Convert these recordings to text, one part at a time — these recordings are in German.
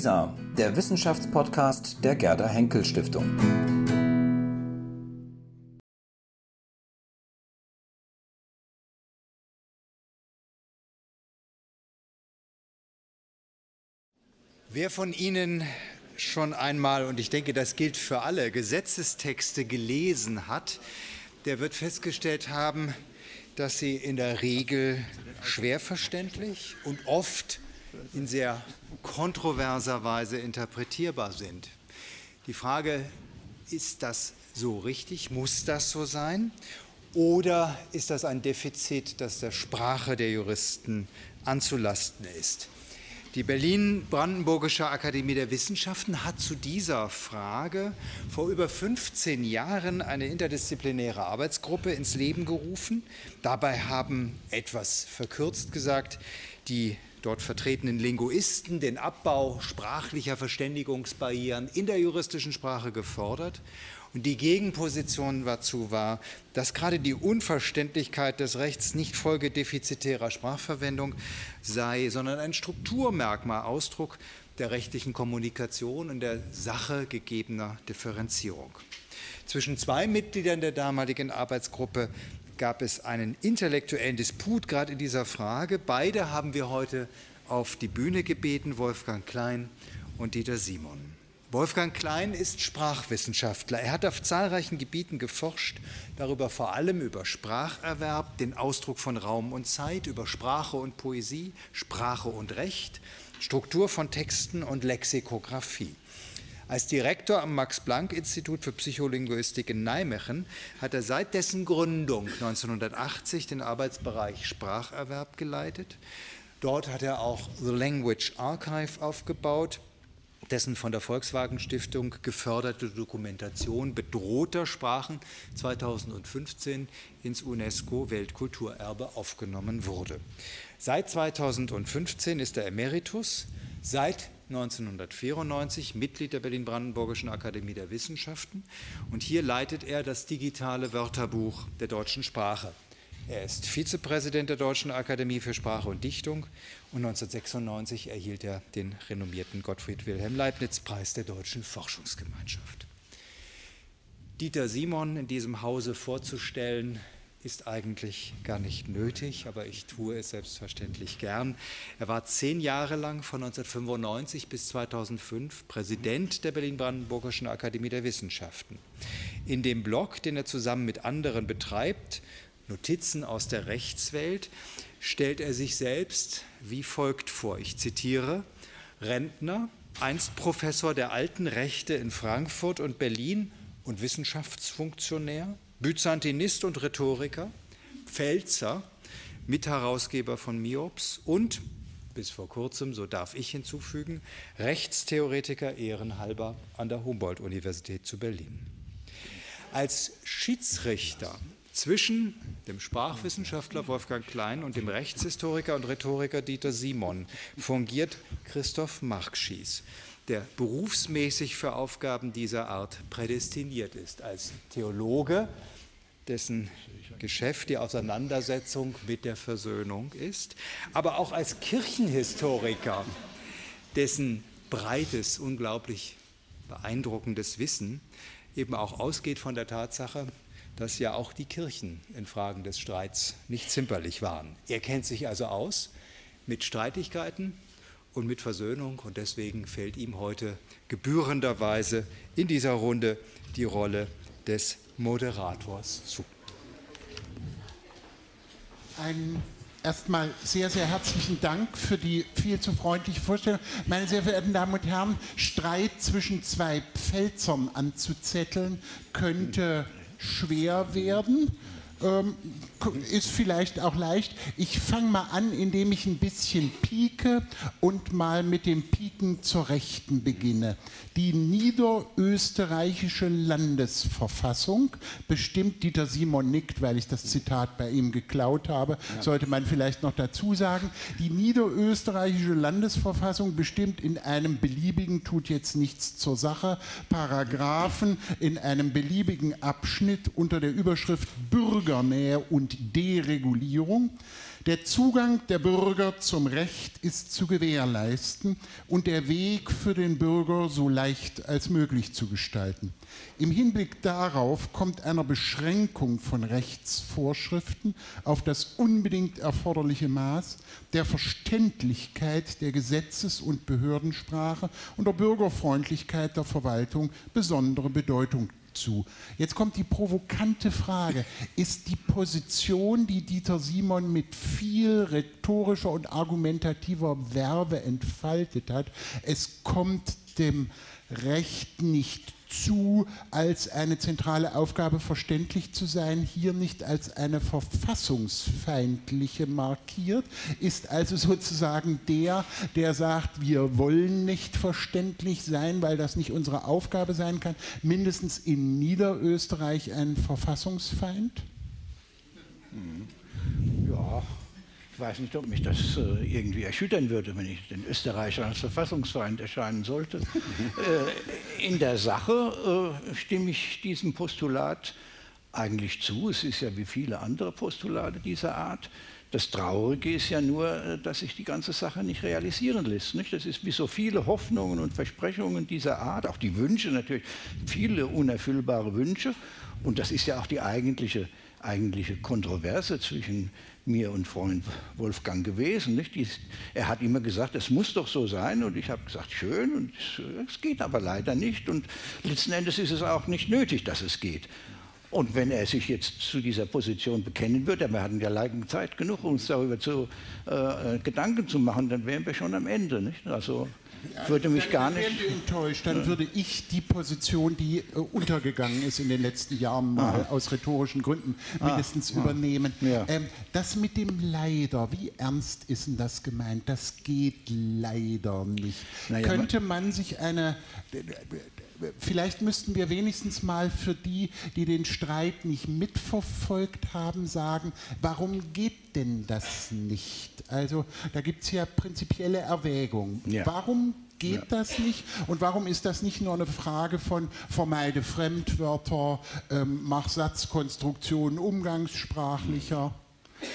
WISA, der Wissenschaftspodcast der Gerda Henkel Stiftung. Wer von Ihnen schon einmal, und ich denke, das gilt für alle, Gesetzestexte gelesen hat, der wird festgestellt haben, dass sie in der Regel schwer verständlich und oft in sehr kontroverser Weise interpretierbar sind. Die Frage, ist das so richtig? Muss das so sein? Oder ist das ein Defizit, das der Sprache der Juristen anzulasten ist? Die Berlin-Brandenburgische Akademie der Wissenschaften hat zu dieser Frage vor über 15 Jahren eine interdisziplinäre Arbeitsgruppe ins Leben gerufen. Dabei haben, etwas verkürzt gesagt, die dort vertretenen Linguisten den Abbau sprachlicher Verständigungsbarrieren in der juristischen Sprache gefordert und die Gegenposition dazu war, dass gerade die Unverständlichkeit des Rechts nicht Folge defizitärer Sprachverwendung sei, sondern ein Strukturmerkmal, Ausdruck der rechtlichen Kommunikation und der Sache gegebener Differenzierung. Zwischen zwei Mitgliedern der damaligen Arbeitsgruppe gab es einen intellektuellen Disput gerade in dieser Frage. Beide haben wir heute auf die Bühne gebeten, Wolfgang Klein und Dieter Simon. Wolfgang Klein ist Sprachwissenschaftler. Er hat auf zahlreichen Gebieten geforscht, darüber vor allem über Spracherwerb, den Ausdruck von Raum und Zeit, über Sprache und Poesie, Sprache und Recht, Struktur von Texten und Lexikographie. Als Direktor am Max-Planck-Institut für Psycholinguistik in Nijmegen hat er seit dessen Gründung 1980 den Arbeitsbereich Spracherwerb geleitet. Dort hat er auch The Language Archive aufgebaut, dessen von der Volkswagen Stiftung geförderte Dokumentation bedrohter Sprachen 2015 ins UNESCO Weltkulturerbe aufgenommen wurde. Seit 2015 ist er Emeritus, seit 1994 Mitglied der Berlin-Brandenburgischen Akademie der Wissenschaften und hier leitet er das digitale Wörterbuch der deutschen Sprache. Er ist Vizepräsident der Deutschen Akademie für Sprache und Dichtung und 1996 erhielt er den renommierten Gottfried Wilhelm Leibniz Preis der Deutschen Forschungsgemeinschaft. Dieter Simon in diesem Hause vorzustellen, ist eigentlich gar nicht nötig, aber ich tue es selbstverständlich gern. Er war zehn Jahre lang von 1995 bis 2005 Präsident der Berlin-Brandenburgischen Akademie der Wissenschaften. In dem Blog, den er zusammen mit anderen betreibt, Notizen aus der Rechtswelt, stellt er sich selbst wie folgt vor. Ich zitiere, Rentner, einst Professor der alten Rechte in Frankfurt und Berlin und Wissenschaftsfunktionär, Byzantinist und Rhetoriker, Pfälzer, Mitherausgeber von Miops und, bis vor kurzem, so darf ich hinzufügen, Rechtstheoretiker ehrenhalber an der Humboldt-Universität zu Berlin. Als Schiedsrichter zwischen dem Sprachwissenschaftler Wolfgang Klein und dem Rechtshistoriker und Rhetoriker Dieter Simon fungiert Christoph Markschies, der berufsmäßig für Aufgaben dieser Art prädestiniert ist, als Theologe, dessen Geschäft die Auseinandersetzung mit der Versöhnung ist, aber auch als Kirchenhistoriker, dessen breites, unglaublich beeindruckendes Wissen eben auch ausgeht von der Tatsache, dass ja auch die Kirchen in Fragen des Streits nicht zimperlich waren. Er kennt sich also aus mit Streitigkeiten und mit Versöhnung und deswegen fällt ihm heute gebührenderweise in dieser Runde die Rolle des Moderators zu. Ein erstmal sehr, sehr herzlichen Dank für die viel zu freundliche Vorstellung. Meine sehr verehrten Damen und Herren, Streit zwischen zwei Pfälzern anzuzetteln könnte schwer werden. Ähm, ist vielleicht auch leicht. Ich fange mal an, indem ich ein bisschen pieke und mal mit dem Piken zur Rechten beginne. Die niederösterreichische Landesverfassung bestimmt, Dieter Simon nickt, weil ich das Zitat bei ihm geklaut habe, ja. sollte man vielleicht noch dazu sagen, die niederösterreichische Landesverfassung bestimmt in einem beliebigen, tut jetzt nichts zur Sache, Paragraphen in einem beliebigen Abschnitt unter der Überschrift Bürgernähe und Deregulierung. Der Zugang der Bürger zum Recht ist zu gewährleisten und der Weg für den Bürger so leicht als möglich zu gestalten. Im Hinblick darauf kommt einer Beschränkung von Rechtsvorschriften auf das unbedingt erforderliche Maß der Verständlichkeit der Gesetzes- und Behördensprache und der Bürgerfreundlichkeit der Verwaltung besondere Bedeutung zu. Jetzt kommt die provokante Frage, ist die Position, die Dieter Simon mit viel rhetorischer und argumentativer Werbe entfaltet hat, es kommt dem Recht nicht zu, als eine zentrale Aufgabe verständlich zu sein, hier nicht als eine verfassungsfeindliche markiert, ist also sozusagen der, der sagt, wir wollen nicht verständlich sein, weil das nicht unsere Aufgabe sein kann, mindestens in Niederösterreich ein Verfassungsfeind? Ja, weiß nicht, ob mich das äh, irgendwie erschüttern würde, wenn ich den Österreichern als Verfassungsfeind erscheinen sollte. äh, in der Sache äh, stimme ich diesem Postulat eigentlich zu. Es ist ja wie viele andere Postulate dieser Art. Das Traurige ist ja nur, äh, dass sich die ganze Sache nicht realisieren lässt. Nicht? Das ist wie so viele Hoffnungen und Versprechungen dieser Art, auch die Wünsche natürlich, viele unerfüllbare Wünsche. Und das ist ja auch die eigentliche, eigentliche Kontroverse zwischen mir und Freund Wolfgang gewesen. Nicht? er hat immer gesagt, es muss doch so sein und ich habe gesagt, schön und es geht aber leider nicht und letzten Endes ist es auch nicht nötig, dass es geht. Und wenn er sich jetzt zu dieser Position bekennen würde, wir hatten ja leider Zeit genug, uns darüber zu, äh, Gedanken zu machen, dann wären wir schon am Ende. Nicht? Also ja, würde mich dann, gar nicht. enttäuscht. Dann würde ich die Position, die äh, untergegangen ist in den letzten Jahren mal aus rhetorischen Gründen, ah. mindestens ah. übernehmen. Ja. Ähm, das mit dem Leider, wie ernst ist denn das gemeint? Das geht leider nicht. Naja, Könnte man sich eine vielleicht müssten wir wenigstens mal für die, die den Streit nicht mitverfolgt haben, sagen, warum geht denn das nicht? Also da gibt es ja prinzipielle Erwägungen. Ja. Warum geht ja. das nicht? Und warum ist das nicht nur eine Frage von vermeide Fremdwörter, ähm, mach Satzkonstruktionen umgangssprachlicher?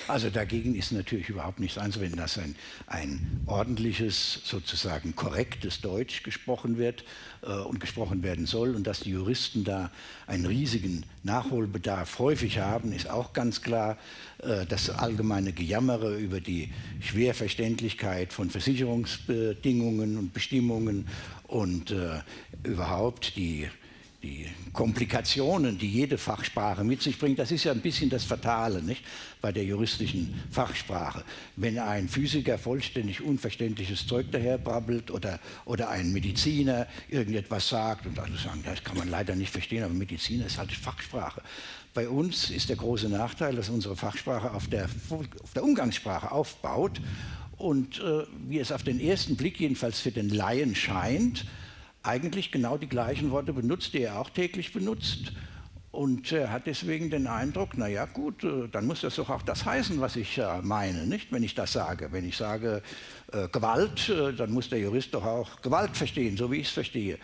Also dagegen ist natürlich überhaupt nichts einzuwenden, dass ein, ein ordentliches, sozusagen korrektes Deutsch gesprochen wird äh, und gesprochen werden soll und dass die Juristen da einen riesigen Nachholbedarf häufig haben, ist auch ganz klar. Äh, das allgemeine Gejammere über die Schwerverständlichkeit von Versicherungsbedingungen und Bestimmungen und äh, überhaupt die die Komplikationen, die jede Fachsprache mit sich bringt, das ist ja ein bisschen das Fatale nicht? bei der juristischen Fachsprache. Wenn ein Physiker vollständig unverständliches Zeug daherbrabbelt oder, oder ein Mediziner irgendetwas sagt und alle sagen, das kann man leider nicht verstehen, aber Mediziner ist halt Fachsprache. Bei uns ist der große Nachteil, dass unsere Fachsprache auf der, auf der Umgangssprache aufbaut und äh, wie es auf den ersten Blick jedenfalls für den Laien scheint, eigentlich genau die gleichen Worte benutzt, die er auch täglich benutzt. Und er hat deswegen den Eindruck, naja gut, äh, dann muss das doch auch das heißen, was ich äh, meine, nicht? Wenn ich das sage. Wenn ich sage äh, Gewalt, äh, dann muss der Jurist doch auch Gewalt verstehen, so wie ich es verstehe.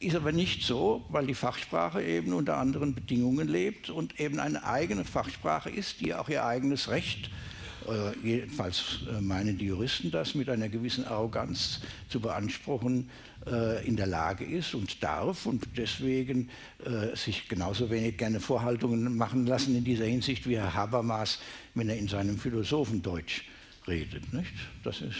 Ist aber nicht so, weil die Fachsprache eben unter anderen Bedingungen lebt und eben eine eigene Fachsprache ist, die auch ihr eigenes Recht äh, jedenfalls äh, meinen die Juristen das mit einer gewissen Arroganz zu beanspruchen, äh, in der Lage ist und darf und deswegen äh, sich genauso wenig gerne Vorhaltungen machen lassen in dieser Hinsicht wie Herr Habermas, wenn er in seinem Philosophendeutsch redet. Nicht? Das ist.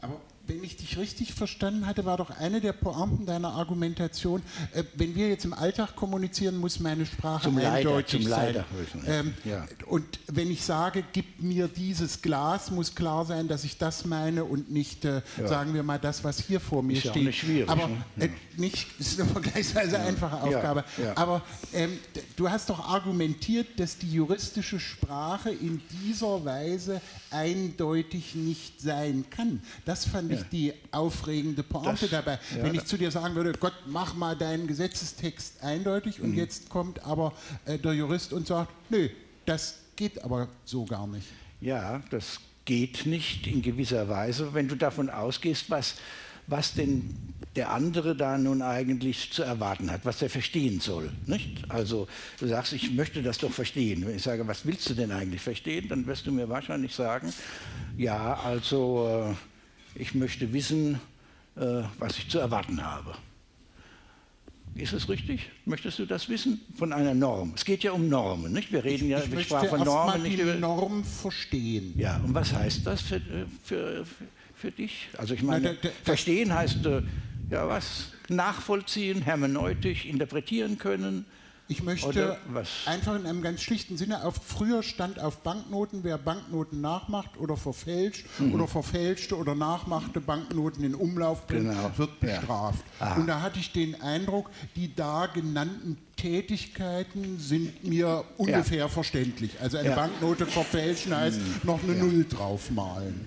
Aber wenn ich dich richtig verstanden hatte, war doch eine der Pointen deiner Argumentation, äh, wenn wir jetzt im Alltag kommunizieren, muss meine Sprache zum eindeutig zum sein. Leider. Ähm, ja. Und wenn ich sage, gib mir dieses Glas, muss klar sein, dass ich das meine und nicht, äh, ja. sagen wir mal, das, was hier vor mir ist steht. Ja nicht schwierig. Aber ne? äh, nicht, ist eine vergleichsweise einfache Aufgabe. Aber ähm, du hast doch argumentiert, dass die juristische Sprache in dieser Weise eindeutig nicht sein kann. Das fand ich die aufregende Pointe das, dabei. Ja, Wenn ich zu dir sagen würde, Gott, mach mal deinen Gesetzestext eindeutig und mhm. jetzt kommt aber äh, der Jurist und sagt, nö, das geht aber so gar nicht. Ja, das geht nicht in gewisser Weise, wenn du davon ausgehst, was was denn der andere da nun eigentlich zu erwarten hat, was er verstehen soll. Nicht? Also du sagst, ich möchte das doch verstehen. Wenn ich sage, was willst du denn eigentlich verstehen, dann wirst du mir wahrscheinlich sagen, ja, also äh, ich möchte wissen, äh, was ich zu erwarten habe. Ist es richtig? Möchtest du das wissen? Von einer Norm. Es geht ja um Normen, nicht? Wir reden ja, ich wir sprachen von Normen. Nicht über Norm verstehen. Ja, und was heißt das für, für, für dich? Also ich meine, Na, der, der, verstehen heißt, äh, ja was, nachvollziehen, hermeneutisch interpretieren können, ich möchte einfach in einem ganz schlichten Sinne, auf, früher stand auf Banknoten, wer Banknoten nachmacht oder verfälscht mhm. oder verfälschte oder nachmachte Banknoten in Umlauf bringt, genau. wird bestraft. Ja. Und da hatte ich den Eindruck, die da genannten Tätigkeiten sind mir ungefähr ja. verständlich. Also eine ja. Banknote verfälschen heißt mhm. noch eine Null draufmalen.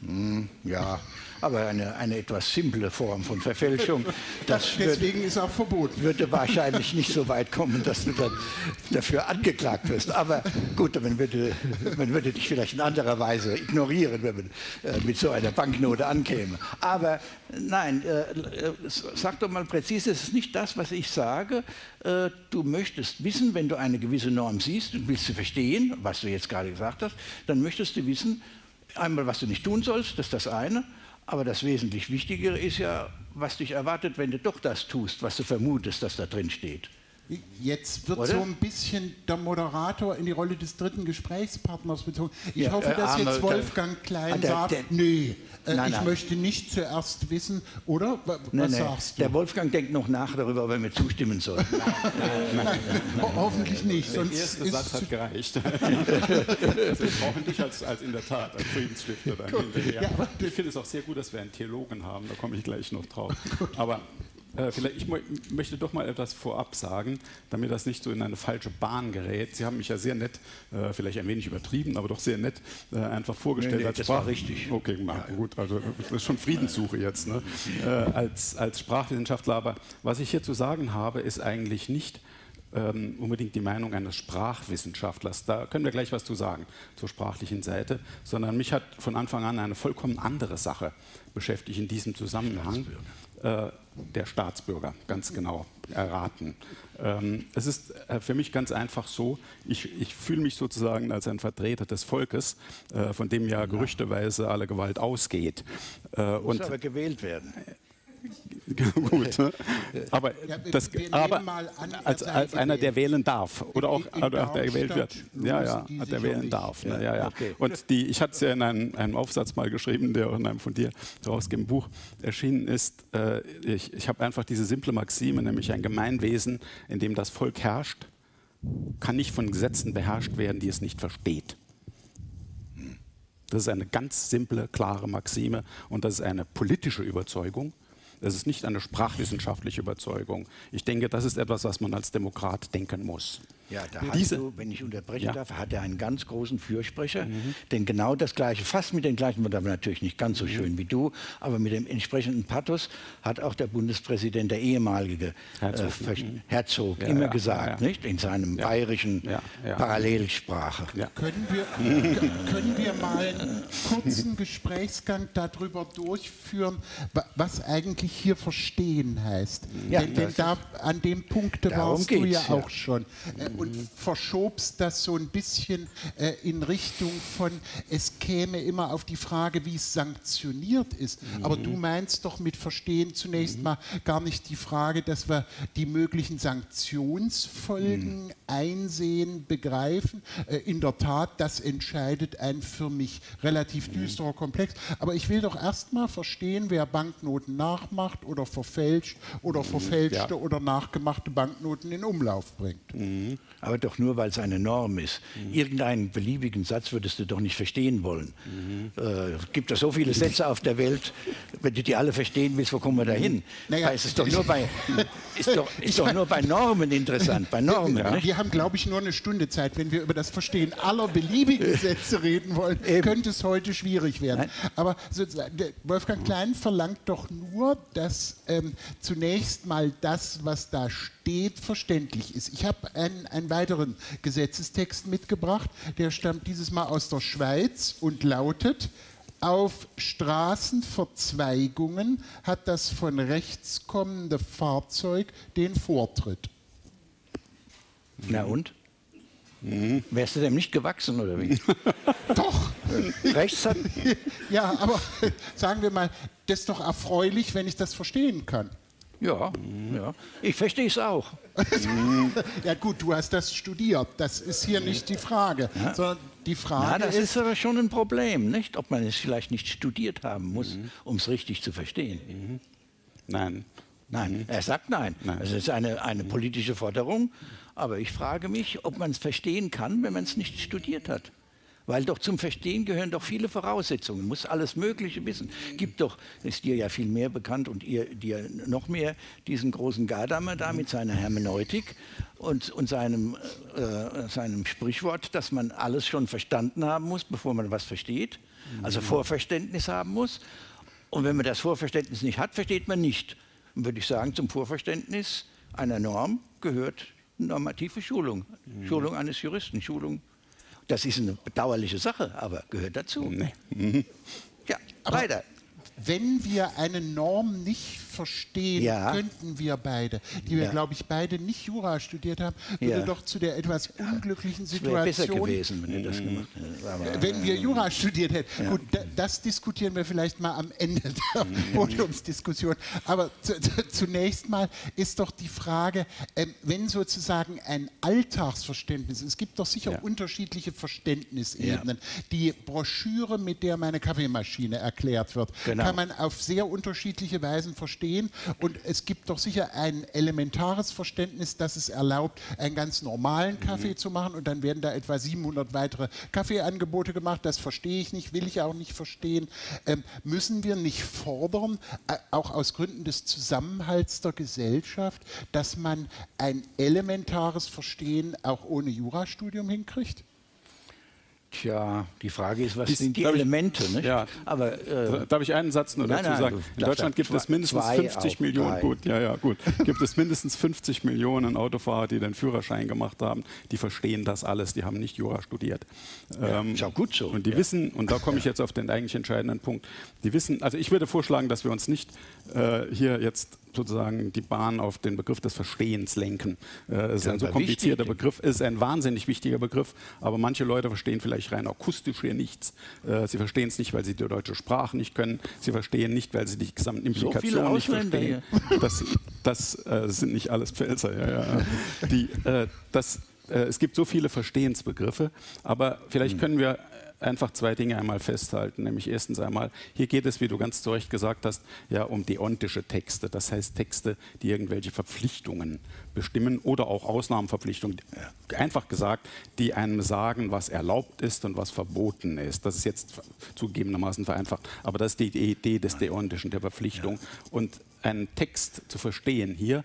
Mhm. Ja, aber eine, eine etwas simple Form von Verfälschung. Das Deswegen wird, ist auch verboten. Würde wahrscheinlich nicht so weit kommen, dass du dann dafür angeklagt wirst. Aber gut, man würde, man würde dich vielleicht in anderer Weise ignorieren, wenn man äh, mit so einer Banknote ankäme. Aber nein, äh, äh sag doch mal präzise, es ist nicht das, was ich sage. Äh, du möchtest wissen, wenn du eine gewisse Norm siehst und willst sie verstehen, was du jetzt gerade gesagt hast, dann möchtest du wissen, einmal, was du nicht tun sollst, das ist das eine. Aber das wesentlich Wichtigere ist ja, was dich erwartet, wenn du doch das tust, was du vermutest, dass da drin steht. Jetzt wird Oder? so ein bisschen der Moderator in die Rolle des dritten Gesprächspartners bezogen. Ich ja, hoffe, dass äh, jetzt Wolfgang Klein ah, der, sagt, der, nee, äh, nein, ich nein. möchte nicht zuerst wissen, oder? Was nein, sagst du? Der Wolfgang denkt noch nach darüber, ob er mir zustimmen soll. nein, hoffentlich nicht. Der erste Satz hat gereicht. also wir brauchen dich als, als in der Tat als Friedensstifter dann hinterher. Ja, ich finde es auch sehr gut, dass wir einen Theologen haben, da komme ich gleich noch drauf. Aber äh, vielleicht, ich möchte doch mal etwas vorab sagen, damit das nicht so in eine falsche Bahn gerät. Sie haben mich ja sehr nett, äh, vielleicht ein wenig übertrieben, aber doch sehr nett äh, einfach vorgestellt nee, nee, als das Sprach war richtig. Okay, ja, gut, also das ist schon Friedenssuche jetzt, ne? Äh, als, als Sprachwissenschaftler. Aber was ich hier zu sagen habe, ist eigentlich nicht ähm, unbedingt die Meinung eines Sprachwissenschaftlers. Da können wir gleich was zu sagen zur sprachlichen Seite, sondern mich hat von Anfang an eine vollkommen andere Sache beschäftigt in diesem Zusammenhang. Äh, der Staatsbürger, ganz genau erraten. Ähm, es ist äh, für mich ganz einfach so, ich, ich fühle mich sozusagen als ein Vertreter des Volkes, äh, von dem ja gerüchteweise alle Gewalt ausgeht. Äh, Muss und aber gewählt werden. Gut, aber, ja, das, aber an, als, als einer, der wählen darf oder auch oder der gewählt wird. Ja, ja, der wählen darf. Ne? Ja, ja. Okay. Und die, ich hatte es ja in einem, einem, Aufsatz mal geschrieben, der auch in einem von dir herausgegebenen Buch erschienen ist. Äh, ich, ich habe einfach diese simple Maxime, nämlich ein Gemeinwesen, in dem das Volk herrscht, kann nicht von Gesetzen beherrscht werden, die es nicht versteht. Das ist eine ganz simple, klare Maxime und das ist eine politische Überzeugung. Das ist nicht eine sprachwissenschaftliche Überzeugung. Ich denke, das ist etwas, was man als Demokrat denken muss. Ja, da hast du, wenn ich unterbrechen ja. darf, hat er einen ganz großen Fürsprecher, mhm. denn genau das Gleiche, fast mit den gleichen Worten, natürlich nicht ganz so mhm. schön wie du, aber mit dem entsprechenden Pathos hat auch der Bundespräsident, der ehemalige Herzog, äh. Herzog ja, immer ja, gesagt, nicht? In seinem bayerischen Parallelsprache. Können, wir, können wir mal einen kurzen Gesprächsgang darüber durchführen, was eigentlich hier verstehen heißt? denn, denn da, an dem Punkt warst du ja auch schon. Und verschobst das so ein bisschen äh, in Richtung von, es käme immer auf die Frage, wie es sanktioniert ist. Mhm. Aber du meinst doch mit Verstehen zunächst mhm. mal gar nicht die Frage, dass wir die möglichen Sanktionsfolgen mhm. einsehen, begreifen. Äh, in der Tat, das entscheidet ein für mich relativ mhm. düsterer Komplex. Aber ich will doch erst mal verstehen, wer Banknoten nachmacht oder verfälscht oder mhm. verfälschte ja. oder nachgemachte Banknoten in Umlauf bringt. Mhm aber doch nur, weil es eine Norm ist. Mhm. Irgendeinen beliebigen Satz würdest du doch nicht verstehen wollen. Mhm. Äh, gibt es so viele Sätze auf der Welt, wenn du die alle verstehen willst, wo kommen wir da hin? Naja, es ist doch nur bei, ist doch, ist doch nur bei Normen interessant, bei Normen. Ja. Wir haben, glaube ich, nur eine Stunde Zeit. Wenn wir über das Verstehen aller beliebigen Sätze reden wollen, Eben. könnte es heute schwierig werden. Nein. Aber Wolfgang Klein verlangt doch nur, dass ähm, zunächst mal das, was da steht, verständlich ist. Ich habe einen, einen weiteren Gesetzestext mitgebracht, der stammt dieses Mal aus der Schweiz und lautet, Auf Straßenverzweigungen hat das von rechts kommende Fahrzeug den Vortritt. Na und? Mhm. Wärst du dem nicht gewachsen oder wie? Doch. Rechts hat. Ja, aber sagen wir mal, das ist doch erfreulich, wenn ich das verstehen kann. Ja, ja. ich verstehe es auch. ja gut, du hast das studiert. Das ist hier nicht die Frage, ja. sondern die Frage Na, das ist, ist, aber schon ein Problem, nicht? Ob man es vielleicht nicht studiert haben muss, mhm. um es richtig zu verstehen. Mhm. Nein. Nein, mhm. er sagt nein. nein. Das ist eine, eine politische Forderung. Aber ich frage mich, ob man es verstehen kann, wenn man es nicht studiert hat. Weil doch zum Verstehen gehören doch viele Voraussetzungen. Muss alles Mögliche wissen. Gibt doch, ist dir ja viel mehr bekannt und ihr dir noch mehr, diesen großen Gadamer da mit seiner Hermeneutik und, und seinem, äh, seinem Sprichwort, dass man alles schon verstanden haben muss, bevor man was versteht. Also Vorverständnis haben muss. Und wenn man das Vorverständnis nicht hat, versteht man nicht. Und würde ich sagen, zum Vorverständnis einer Norm gehört normative Schulung. Mhm. Schulung eines Juristen, Schulung. Das ist eine bedauerliche Sache, aber gehört dazu. Nee. Mhm. Ja, aber weiter. Wenn wir eine Norm nicht verstehen ja. könnten wir beide, die wir, ja. glaube ich, beide nicht Jura studiert haben, würde ja. doch zu der etwas unglücklichen Situation. besser gewesen, wenn das gemacht hättet. Wenn wir Jura studiert hätten. Gut, das diskutieren wir vielleicht mal am Ende der mhm. Podiumsdiskussion. Aber zunächst mal ist doch die Frage, ähm, wenn sozusagen ein Alltagsverständnis, es gibt doch sicher unterschiedliche Verständnisebenen. Die Broschüre, mit der meine Kaffeemaschine erklärt wird, genau. kann man auf sehr unterschiedliche Weisen verstehen verstehen. Und es gibt doch sicher ein elementares Verständnis, das es erlaubt, einen ganz normalen Kaffee mhm. zu machen. Und dann werden da etwa 700 weitere Kaffeeangebote gemacht. Das verstehe ich nicht, will ich auch nicht verstehen. Ähm, müssen wir nicht fordern, äh, auch aus Gründen des Zusammenhalts der Gesellschaft, dass man ein elementares Verstehen auch ohne Jurastudium hinkriegt? Tja, die Frage ist, was Dies, sind die Elemente? Ich, ja. Aber, äh, darf ich einen Satz nur nein, dazu sagen? In Deutschland gibt es mindestens 50 Millionen, drei. gut, ja, ja, gut, gibt es mindestens 50 Millionen Autofahrer, die den Führerschein gemacht haben. Die verstehen das alles, die haben nicht Jura studiert. Ja, ähm, ist auch gut so. Und die ja. wissen, und da komme ich jetzt auf den eigentlich entscheidenden Punkt, die wissen, also ich würde vorschlagen, dass wir uns nicht äh, hier jetzt sozusagen die Bahn auf den Begriff des Verstehens lenken. Äh, es ist ein so komplizierter wichtig. Begriff, es ist ein wahnsinnig wichtiger Begriff, aber manche Leute verstehen vielleicht rein akustisch hier nichts. Äh, sie verstehen es nicht, weil sie die deutsche Sprache nicht können. Sie verstehen nicht, weil sie die gesamten Implikationen so nicht verstehen. Das, das äh, sind nicht alles Pfälzer. Ja, ja. Die, äh, das, äh, es gibt so viele Verstehensbegriffe, aber vielleicht hm. können wir einfach zwei Dinge einmal festhalten. Nämlich erstens einmal, hier geht es, wie du ganz zu Recht gesagt hast, ja um deontische Texte. Das heißt Texte, die irgendwelche Verpflichtungen bestimmen oder auch Ausnahmenverpflichtungen. Einfach gesagt, die einem sagen, was erlaubt ist und was verboten ist. Das ist jetzt zugegebenermaßen vereinfacht. Aber das ist die Idee des Deontischen, der Verpflichtung. Und einen Text zu verstehen hier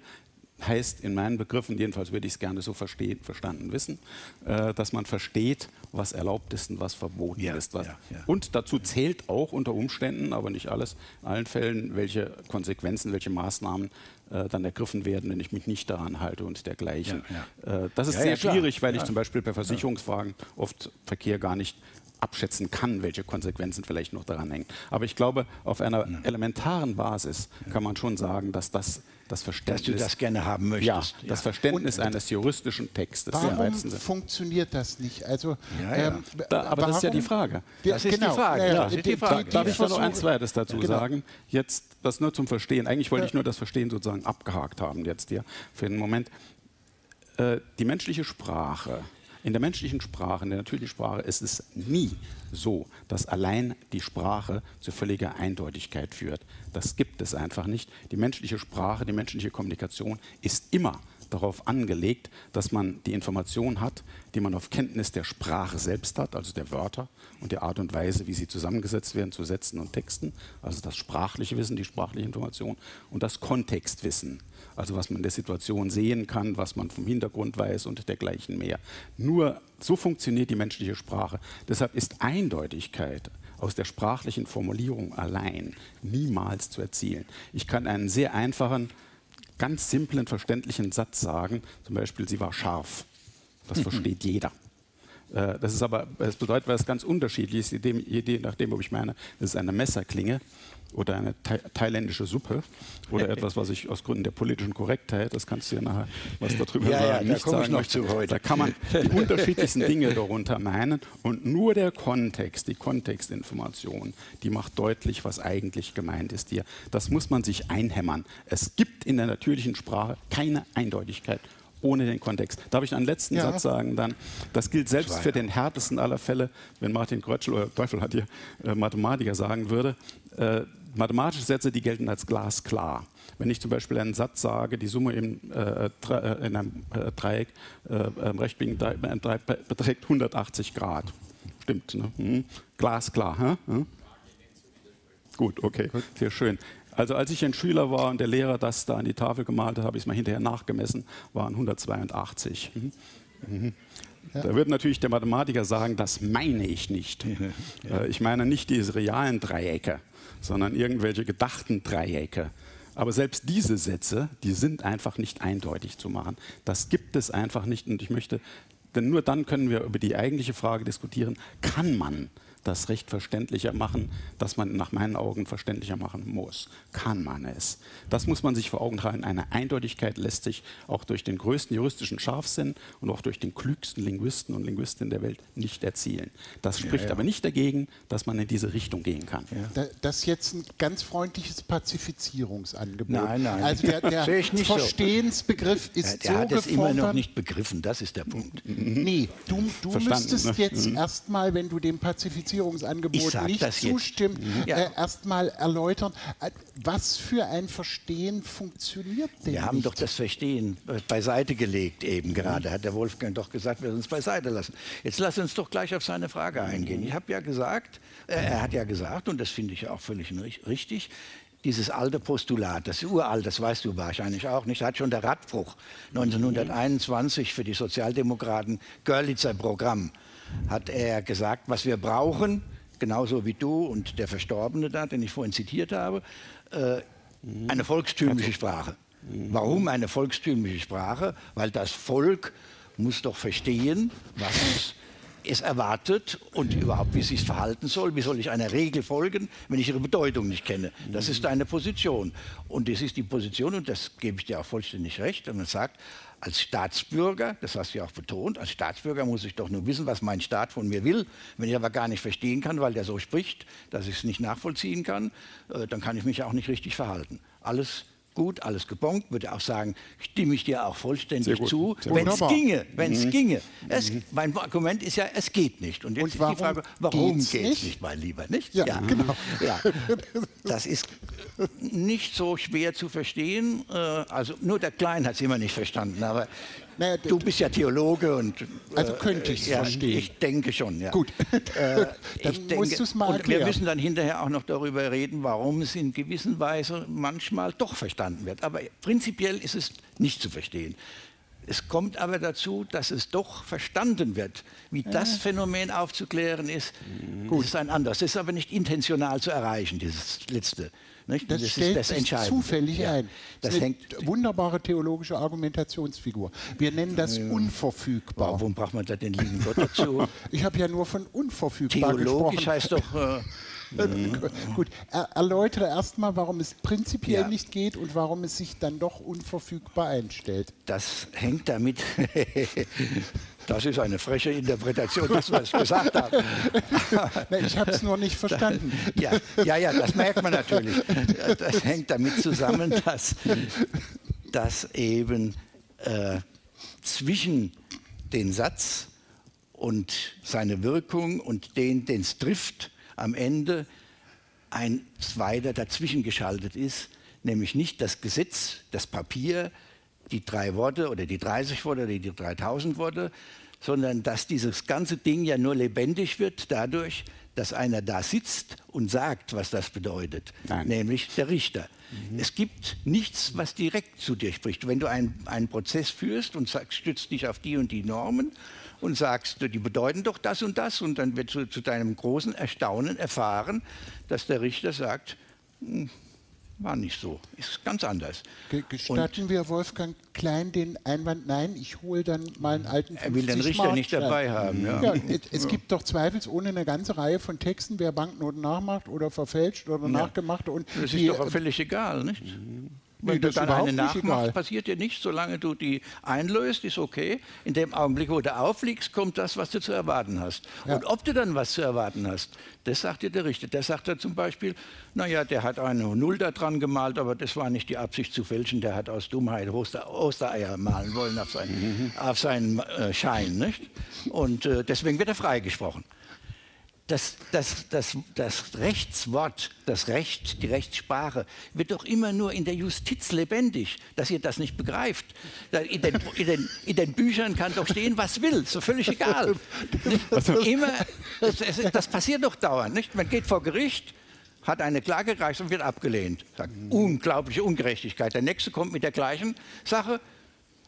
heißt in meinen Begriffen, jedenfalls würde ich es gerne so verstehen, verstanden wissen, äh, dass man versteht, was erlaubt ist und was verboten ja, ist. Was ja, ja. Und dazu zählt auch unter Umständen, aber nicht alles, in allen Fällen, welche Konsequenzen, welche Maßnahmen äh, dann ergriffen werden, wenn ich mich nicht daran halte und dergleichen. Äh, das ist sehr schwierig, weil ich zum Beispiel bei Versicherungsfragen oft Verkehr gar nicht abschätzen kann, welche Konsequenzen vielleicht noch daran hängen. Aber ich glaube, auf einer elementaren Basis kann man schon sagen, dass das das Verständnis. Dass du das gerne haben möchtest. Ja, ja. das Verständnis Und, eines juristischen Textes. Warum funktioniert das nicht? Also, ja, ja. Ähm, da, aber warum? das ist ja die Frage. Das ist genau. die Frage. Das ist die Frage. Darf ich da noch ein zweites dazu genau. sagen? Jetzt das nur zum Verstehen. Eigentlich wollte ich nur das Verstehen sozusagen abgehakt haben jetzt hier für den Moment. Äh, die menschliche Sprache in der menschlichen Sprache, in der natürlichen Sprache ist es nie so, dass allein die Sprache zu völliger Eindeutigkeit führt. Das gibt es einfach nicht. Die menschliche Sprache, die menschliche Kommunikation ist immer darauf angelegt, dass man die Information hat, die man auf Kenntnis der Sprache selbst hat, also der Wörter und der Art und Weise, wie sie zusammengesetzt werden zu Sätzen und Texten, also das sprachliche Wissen, die sprachliche Information und das Kontextwissen also was man in der Situation sehen kann, was man vom Hintergrund weiß und dergleichen mehr. Nur so funktioniert die menschliche Sprache. Deshalb ist Eindeutigkeit aus der sprachlichen Formulierung allein niemals zu erzielen. Ich kann einen sehr einfachen, ganz simplen, verständlichen Satz sagen, zum Beispiel, sie war scharf. Das versteht jeder. Äh, das ist aber, es bedeutet was ganz Unterschiedliches, je nachdem, ob ich meine, das ist eine Messerklinge oder eine thailändische Suppe oder etwas, was ich aus Gründen der politischen Korrektheit, das kannst du ja nachher was darüber ja, sagen, ja, nicht da sagen ich noch zu heute. Da kann man die unterschiedlichsten Dinge darunter meinen und nur der Kontext, die Kontextinformation, die macht deutlich, was eigentlich gemeint ist hier. Das muss man sich einhämmern. Es gibt in der natürlichen Sprache keine Eindeutigkeit ohne den Kontext. Darf ich einen letzten ja. Satz sagen dann? Das gilt selbst für den härtesten aller Fälle, wenn Martin Krötschel oder Teufel hat hier äh, Mathematiker sagen würde, äh, mathematische Sätze, die gelten als glasklar. Wenn ich zum Beispiel einen Satz sage, die Summe im, äh, äh in einem äh, Dreieck, äh, rechtwinkligen Dreieck beträgt 180 Grad. Stimmt, ne? Hm. glasklar. Hm? Gut, okay, sehr schön. Also als ich ein Schüler war und der Lehrer das da an die Tafel gemalt hat, habe ich es mal hinterher nachgemessen, waren 182. Mhm. Mhm. Ja. Da wird natürlich der Mathematiker sagen, das meine ich nicht. Ja. Äh, ich meine nicht diese realen Dreiecke, sondern irgendwelche gedachten Dreiecke. Aber selbst diese Sätze, die sind einfach nicht eindeutig zu machen. Das gibt es einfach nicht. Und ich möchte, denn nur dann können wir über die eigentliche Frage diskutieren, kann man das Recht verständlicher machen, das man nach meinen Augen verständlicher machen muss. Kann man es? Das muss man sich vor Augen tragen. Eine Eindeutigkeit lässt sich auch durch den größten juristischen Scharfsinn und auch durch den klügsten Linguisten und Linguistinnen der Welt nicht erzielen. Das spricht ja, ja. aber nicht dagegen, dass man in diese Richtung gehen kann. Ja. Das ist jetzt ein ganz freundliches Pazifizierungsangebot. Nein, nein. Also der, der Verstehensbegriff so. ist der so hat es immer noch nicht begriffen, das ist der Punkt. Nee, du, du müsstest ne? jetzt mhm. erstmal, wenn du dem Pazifizierungsangebot Finanzierungsangebot nicht zustimmt, mhm. ja. äh, erstmal erläutern, äh, was für ein Verstehen funktioniert denn Wir haben nicht? doch das Verstehen beiseite gelegt eben gerade, hat der Wolfgang doch gesagt, wir uns beiseite lassen. Jetzt lass uns doch gleich auf seine Frage eingehen. Ich habe ja gesagt, äh, er hat ja gesagt, und das finde ich auch völlig richtig, dieses alte Postulat, das uralt, das weißt du wahrscheinlich auch nicht, hat schon der Radbruch 1921 für die Sozialdemokraten Görlitzer Programm hat er gesagt, was wir brauchen, genauso wie du und der Verstorbene da, den ich vorhin zitiert habe, äh, eine volkstümliche Sprache. Warum eine volkstümliche Sprache? Weil das Volk muss doch verstehen, was es erwartet und überhaupt, wie es sich verhalten soll. Wie soll ich einer Regel folgen, wenn ich ihre Bedeutung nicht kenne? Das ist deine Position. Und das ist die Position, und das gebe ich dir auch vollständig recht, wenn man sagt, als Staatsbürger, das hast du ja auch betont, als Staatsbürger muss ich doch nur wissen, was mein Staat von mir will. Wenn ich aber gar nicht verstehen kann, weil der so spricht, dass ich es nicht nachvollziehen kann, äh, dann kann ich mich auch nicht richtig verhalten. Alles gut, alles gebongt, würde auch sagen, stimme ich dir auch vollständig zu, wenn es ginge, wenn es mhm. ginge. Es, mhm. Mein Argument ist ja, es geht nicht. Und jetzt Und ist die Frage, warum geht es nicht? mein Lieber, nicht? Ja, ja. genau. Ja. Das ist nicht so schwer zu verstehen. Äh, also nur der Klein hat es immer nicht verstanden, aber naja, du bist ja Theologe und also könnte ich es ja, verstehen. Ich denke schon, ja. Gut, äh, ich denke, musst du es mal und erklären. Wir müssen dann hinterher auch noch darüber reden, warum es in gewisser Weise manchmal doch verstanden wird. Aber prinzipiell ist es nicht zu verstehen. Es kommt aber dazu, dass es doch verstanden wird. Wie ja. das Phänomen aufzuklären ist, Gut. ist ein anderes. Das ist aber nicht intentional zu erreichen, dieses letzte. Nicht? Das, das stellt das sich zufällig ja. ein. Das, das ist eine wunderbare theologische Argumentationsfigur. Wir nennen das ja. unverfügbar. Warum braucht man da den lieben Gott dazu? ich habe ja nur von unverfügbar Theologisch gesprochen. heißt doch... Äh, Gut, er, erläutere erstmal, warum es prinzipiell ja. nicht geht und warum es sich dann doch unverfügbar einstellt. Das hängt damit Das ist eine freche Interpretation, das, was ich gesagt habe. ich habe es nur nicht verstanden. Ja, ja, ja, das merkt man natürlich. Das hängt damit zusammen, dass, dass eben äh, zwischen den Satz und seine Wirkung und den, den es trifft, am Ende ein zweiter dazwischen geschaltet ist, nämlich nicht das Gesetz, das Papier, die drei Worte oder die 30 Worte oder die 3000 Worte, sondern dass dieses ganze Ding ja nur lebendig wird dadurch, dass einer da sitzt und sagt, was das bedeutet, Nein. nämlich der Richter. Mhm. Es gibt nichts, was direkt zu dir spricht. Wenn du einen, einen Prozess führst und sagst, stützt dich auf die und die Normen und sagst, die bedeuten doch das und das, und dann wird zu, zu deinem großen Erstaunen erfahren, dass der Richter sagt, hm, war nicht so. Ist ganz anders. Gestatten und wir Wolfgang Klein den Einwand, nein, ich hole dann mal einen alten Er will den Richter nicht dabei haben. Ja. ja es, es, gibt doch zweifelsohne eine ganze Reihe von Texten, wer Banknoten nachmacht oder verfälscht oder ja. nachgemacht. Und das ist die, doch völlig egal, nicht? Mhm. Wenn nee, du dann eine nachmachst, passiert dir nichts, solange du die einlöst, ist okay. In dem Augenblick, wo du auffliegst, kommt das, was du zu erwarten hast. Ja. Und ob du dann was zu erwarten hast, das sagt dir der Richter. Der sagt dann zum Beispiel, naja, der hat eine Null da dran gemalt, aber das war nicht die Absicht zu fälschen, der hat aus Dummheit Oster Ostereier malen wollen auf seinen, mhm. auf seinen äh, Schein. Nicht? Und äh, deswegen wird er freigesprochen das, das, das, das Rechtswort, das Recht, die Rechtssprache wird doch immer nur in der Justiz lebendig, dass ihr das nicht begreift. In den, in den, in den Büchern kann doch stehen, was will, so völlig egal. Immer, das, das, passiert doch dauernd. Nicht? Man geht vor Gericht, hat eine Klage gereicht und wird abgelehnt. Sagt, unglaubliche Ungerechtigkeit. Der Nächste kommt mit der gleichen Sache,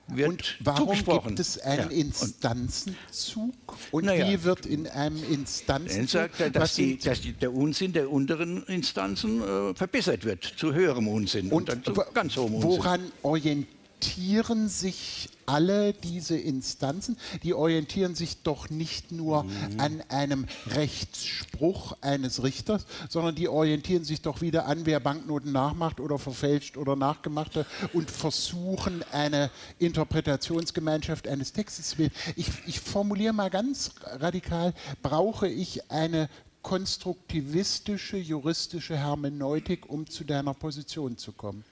wird und warum gibt es einen ja. Instanzenzug? Und naja. wie wird in einem Instanzenzug... Dann sagt er, dass, die, dass die, der Unsinn der unteren Instanzen äh, verbessert wird, zu höherem Unsinn und, und dann zu ganz hohem Unsinn. Woran orientieren sich alle diese Instanzen, die orientieren sich doch nicht nur mhm. an einem Rechtsspruch eines Richters, sondern die orientieren sich doch wieder an, wer Banknoten nachmacht oder verfälscht oder nachgemacht hat und versuchen, eine Interpretationsgemeinschaft eines Textes zu bilden. Ich, ich formuliere mal ganz radikal, brauche ich eine konstruktivistische, juristische Hermeneutik, um zu deiner Position zu kommen?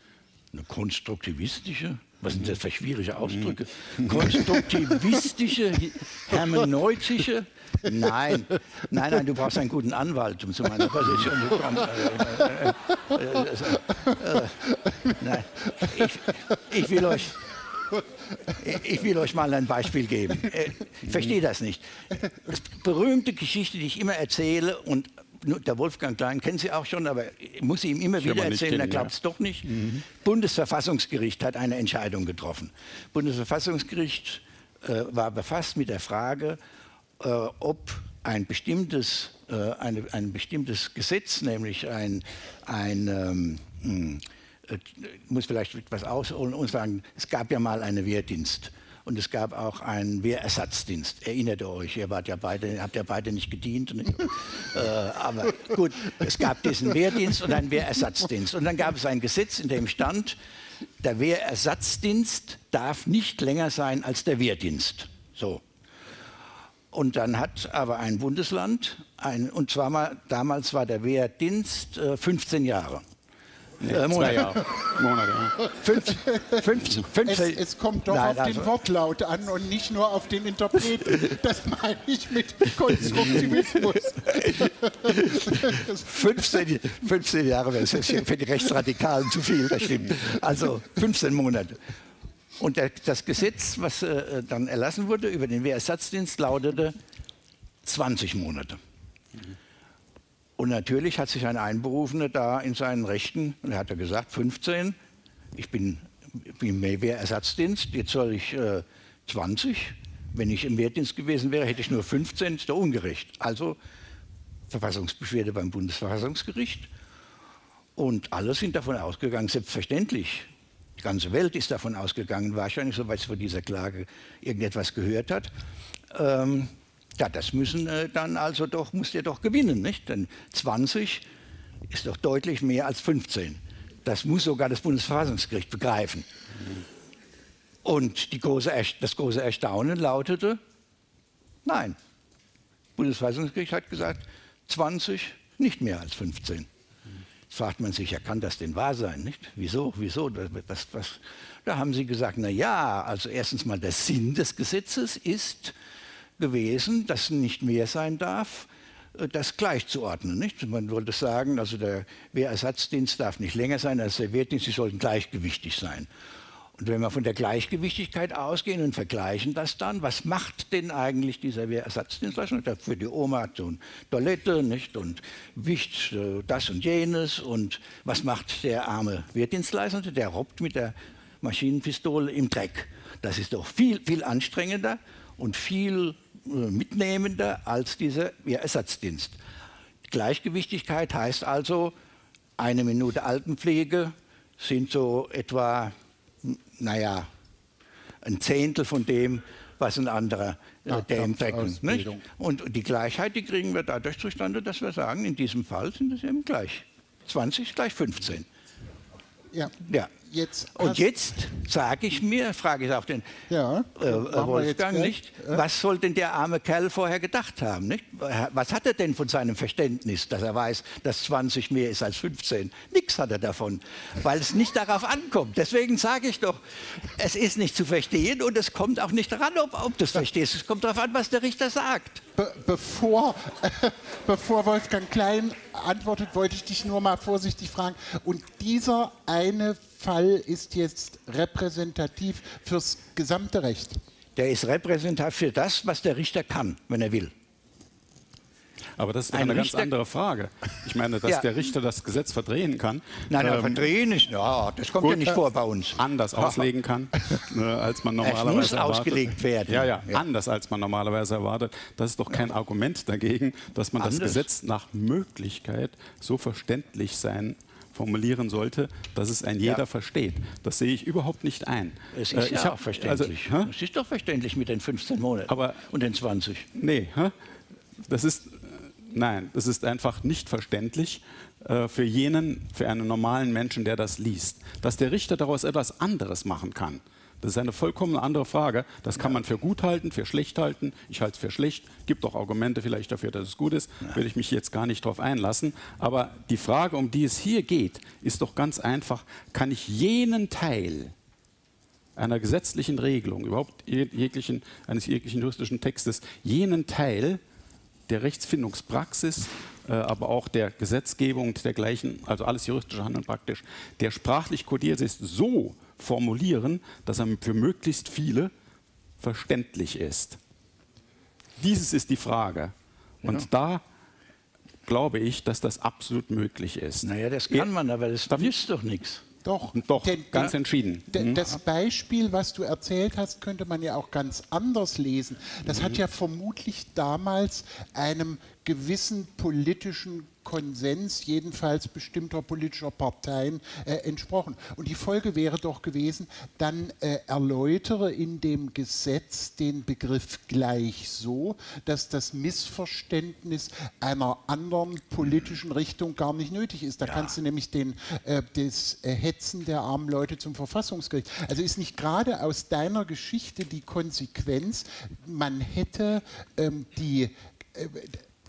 Eine konstruktivistische? Was sind das für schwierige Ausdrücke? Konstruktivistische, hermeneutische? Nein, nein, nein, du brauchst einen guten Anwalt, um zu meiner Position zu kommen. Äh, äh, äh, nein, ich, ich will euch. Ich will euch mal ein Beispiel geben. Ich verstehe das nicht. Das berühmte Geschichte, die ich immer erzähle und der Wolfgang Klein kennen Sie auch schon, aber ich muss ihm immer ich wieder erzählen, er glaubt es ja. doch nicht. Mhm. Bundesverfassungsgericht hat eine Entscheidung getroffen. Bundesverfassungsgericht äh, war befasst mit der Frage, äh, ob ein bestimmtes, äh, eine, ein bestimmtes Gesetz, nämlich ein, ein ähm, hm, äh, muss vielleicht etwas ausholen und sagen, es gab ja mal eine Wehrdienst und es gab auch einen Wehrersatzdienst. Erinnert ihr euch, ihr wart ja beide, habt ja beide nicht gedient. Äh, aber gut, es gab diesen Wehrdienst und einen Wehrersatzdienst. Und dann gab es ein Gesetz, in dem stand, der Wehrersatzdienst darf nicht länger sein als der Wehrdienst. So. Und dann hat aber ein Bundesland, ein, und zwar mal, damals war der Wehrdienst äh, 15 Jahre. Nee, äh, Monate. Jahre. Monate, ja. Fünf, fünf, fünf, es, es, kommt doch Nein, auf also. den Wortlaut an und nicht nur auf den Interpreten. Das meine ich mit Konstruktivismus. 15, 15 Jahre wäre für die Rechtsradikalen zu viel, das stimmt. Also 15 Monate. Und der, das Gesetz, was äh, dann erlassen wurde über den Wehrersatzdienst, lautete 20 Monate. Mhm. Und natürlich hat sich ein Einberufener da in seinen Rechten, und er hat ja gesagt, 15, ich bin, bin Mehrwehrersatzdienst, jetzt soll ich äh, 20. Wenn ich im Wehrdienst gewesen wäre, hätte ich nur 15, ist doch ungerecht. Also Verfassungsbeschwerde beim Bundesverfassungsgericht. Und alle sind davon ausgegangen, selbstverständlich, die ganze Welt ist davon ausgegangen, wahrscheinlich, soweit es von dieser Klage irgendetwas gehört hat, ähm, ja, das müssen äh, dann also doch, muss ihr doch gewinnen, nicht? Denn 20 ist doch deutlich mehr als 15. Das muss sogar das Bundesverfassungsgericht begreifen. Und große, das große Erstaunen lautete, nein. Bundesverfassungsgericht hat gesagt, 20 nicht mehr als 15. Jetzt fragt man sich, ja, kann das denn wahr sein? Nicht? Wieso? Wieso? Was, was? Da haben sie gesagt, na ja, also erstens mal der Sinn des Gesetzes ist, gewesen, dass nicht mehr sein darf, äh, das gleichzuordnen. Nicht? Man wollte sagen, also der Wehrersatzdienst darf nicht länger sein als der Wehrdienst, sie sollten gleichgewichtig sein. Und wenn wir von der Gleichgewichtigkeit ausgehen und vergleichen das dann, was macht denn eigentlich dieser Wehrersatzdienstleistung? Für die Oma eine Toilette nicht? und wischt das und jenes. Und was macht der arme Wehrdienstleistende? Der robbt mit der Maschinenpistole im Dreck. Das ist doch viel, viel anstrengender und viel äh, mitnehmender als dieser Ersatzdienst. Gleichgewichtigkeit heißt also, eine Minute Altenpflege sind so etwa, naja, ein Zehntel von dem, was ein anderer äh, im Becken. Nicht? Und die Gleichheit, die kriegen wir dadurch zustande, dass wir sagen, in diesem Fall sind es eben gleich. 20 gleich 15. Ja. ja. Jetzt und jetzt sage ich mir, frage ich auch den ja, äh, Wolfgang nicht, was soll denn der arme Kerl vorher gedacht haben? Nicht? Was hat er denn von seinem Verständnis, dass er weiß, dass 20 mehr ist als 15? Nichts hat er davon, weil es nicht darauf ankommt. Deswegen sage ich doch, es ist nicht zu verstehen und es kommt auch nicht daran, ob, ob du es verstehst. Es kommt darauf an, was der Richter sagt. Be bevor, äh, bevor Wolfgang Klein antwortet, wollte ich dich nur mal vorsichtig fragen. Und dieser eine Fall ist jetzt repräsentativ fürs gesamte Recht? Der ist repräsentativ für das, was der Richter kann, wenn er will. Aber das ist eine Richter ganz andere Frage. Ich meine, dass ja. der Richter das Gesetz verdrehen kann. Nein, ähm, verdrehen ist, ja, das kommt gut, ja nicht vor bei uns. Anders auslegen kann, äh, als man normalerweise es muss erwartet. ausgelegt werden. Ja, ja, ja, anders als man normalerweise erwartet. Das ist doch kein ja. Argument dagegen, dass man anders. das Gesetz nach Möglichkeit so verständlich sein formulieren sollte, dass es ein jeder ja. versteht. Das sehe ich überhaupt nicht ein. Es ist äh, ja auch verständlich. Also, es ist doch verständlich mit den 15 Monaten aber, und den 20. Nee, das ist Nein, es ist einfach nicht verständlich äh, für jenen, für einen normalen Menschen, der das liest. Dass der Richter daraus etwas anderes machen kann, das ist eine vollkommen andere Frage. Das kann man für gut halten, für schlecht halten. Ich halte es für schlecht. Gibt auch Argumente vielleicht dafür, dass es gut ist. Ja. Will ich mich jetzt gar nicht darauf einlassen. Aber die Frage, um die es hier geht, ist doch ganz einfach. Kann ich jenen Teil einer gesetzlichen Regelung, überhaupt jeglichen, eines jeglichen juristischen Textes, jenen Teil der Rechtsfindungspraxis, äh, aber auch der Gesetzgebung und dergleichen, also alles juristische Handeln praktisch, der sprachlich kodiert ist, so formulieren, dass er für möglichst viele verständlich ist. Dieses ist die Frage. Und ja. da glaube ich, dass das absolut möglich ist. Naja, das kann man, aber das nützt doch nichts. Doch, doch denn, ganz der, entschieden. Mhm. Das Beispiel, was du erzählt hast, könnte man ja auch ganz anders lesen. Das mhm. hat ja vermutlich damals einem gewissen politischen Konsens, jedenfalls bestimmter politischer Parteien, äh, entsprochen. Und die Folge wäre doch gewesen, dann äh, erläutere in dem Gesetz den Begriff gleich so, dass das Missverständnis einer anderen politischen Richtung gar nicht nötig ist. Da ja. kannst du nämlich den, äh, das äh, Hetzen der armen Leute zum Verfassungsgericht. Also ist nicht gerade aus deiner Geschichte die Konsequenz, man hätte ähm, die äh,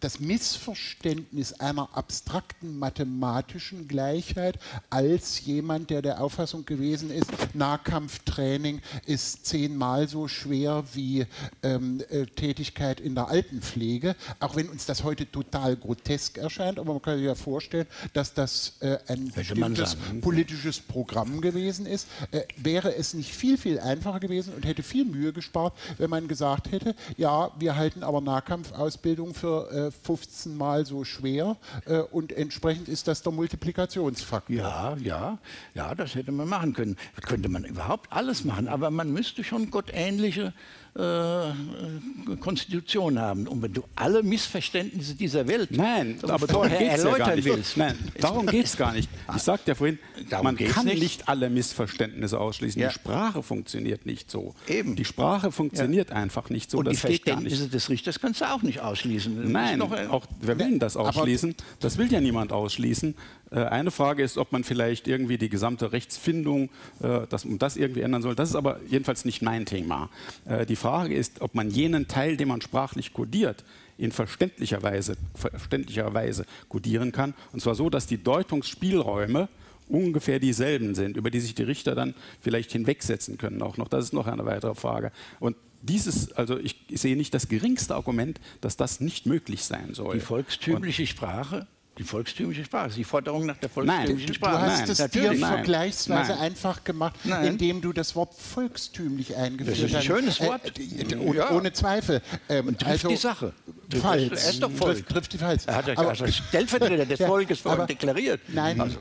das Missverständnis einer abstrakten mathematischen Gleichheit als jemand, der der Auffassung gewesen ist, Nahkampftraining ist zehnmal so schwer wie ähm, äh, Tätigkeit in der Altenpflege, auch wenn uns das heute total grotesk erscheint, aber man kann sich ja vorstellen, dass das äh, ein bestimmtes politisches Programm gewesen ist, äh, wäre es nicht viel, viel einfacher gewesen und hätte viel Mühe gespart, wenn man gesagt hätte, ja, wir halten aber Nahkampfausbildung für äh, 15 Mal so schwer äh, und entsprechend ist das der Multiplikationsfaktor. Ja, ja, ja, das hätte man machen können. Das könnte man überhaupt alles machen, aber man müsste schon gottähnliche äh, Konstitution haben. Und wenn du alle Missverständnisse dieser Welt Nein, aber vorher erläutern ja willst. Nein, darum geht es gar nicht. Ich sagte ja vorhin, man kann nicht. nicht. alle Missverständnisse ausschließen. Ja. Die Sprache funktioniert nicht so. Eben. Die Sprache funktioniert ja. einfach nicht so. Und das die Verständnisse des Richters kannst du auch nicht ausschließen. Nein, auch, wer will denn das ausschließen? Das will ja niemand ausschließen. Äh, eine Frage ist, ob man vielleicht irgendwie die gesamte Rechtsfindung, äh, das, um das irgendwie ändern soll. Das ist aber jedenfalls nicht mein Thema. Äh, die Frage ist, ob man jenen Teil, den man sprachlich kodiert, in verständlicher Weise, verständlicher Weise kodieren kann. Und zwar so, dass die Deutungsspielräume ungefähr dieselben sind, über die sich die Richter dann vielleicht hinwegsetzen können auch noch. Das ist noch eine weitere Frage. Und dieses, also ich sehe nicht das geringste Argument, dass das nicht möglich sein soll. Die volkstümliche Und Sprache die volkstümliche Sprache, die Forderung nach der volkstümlichen nein, Sprache. Du hast nein, es dir nein, vergleichsweise nein. einfach gemacht, indem du das Wort volkstümlich eingeführt hast. Das ist ein schönes Wort. Äh, äh, ja. Ohne Zweifel. Ähm, Und trifft also, die Sache. Falls. Er ist doch Volk. Trifft, die Falls. Er hat ja als Stellvertreter des Volkes vorhin deklariert. Nein, also.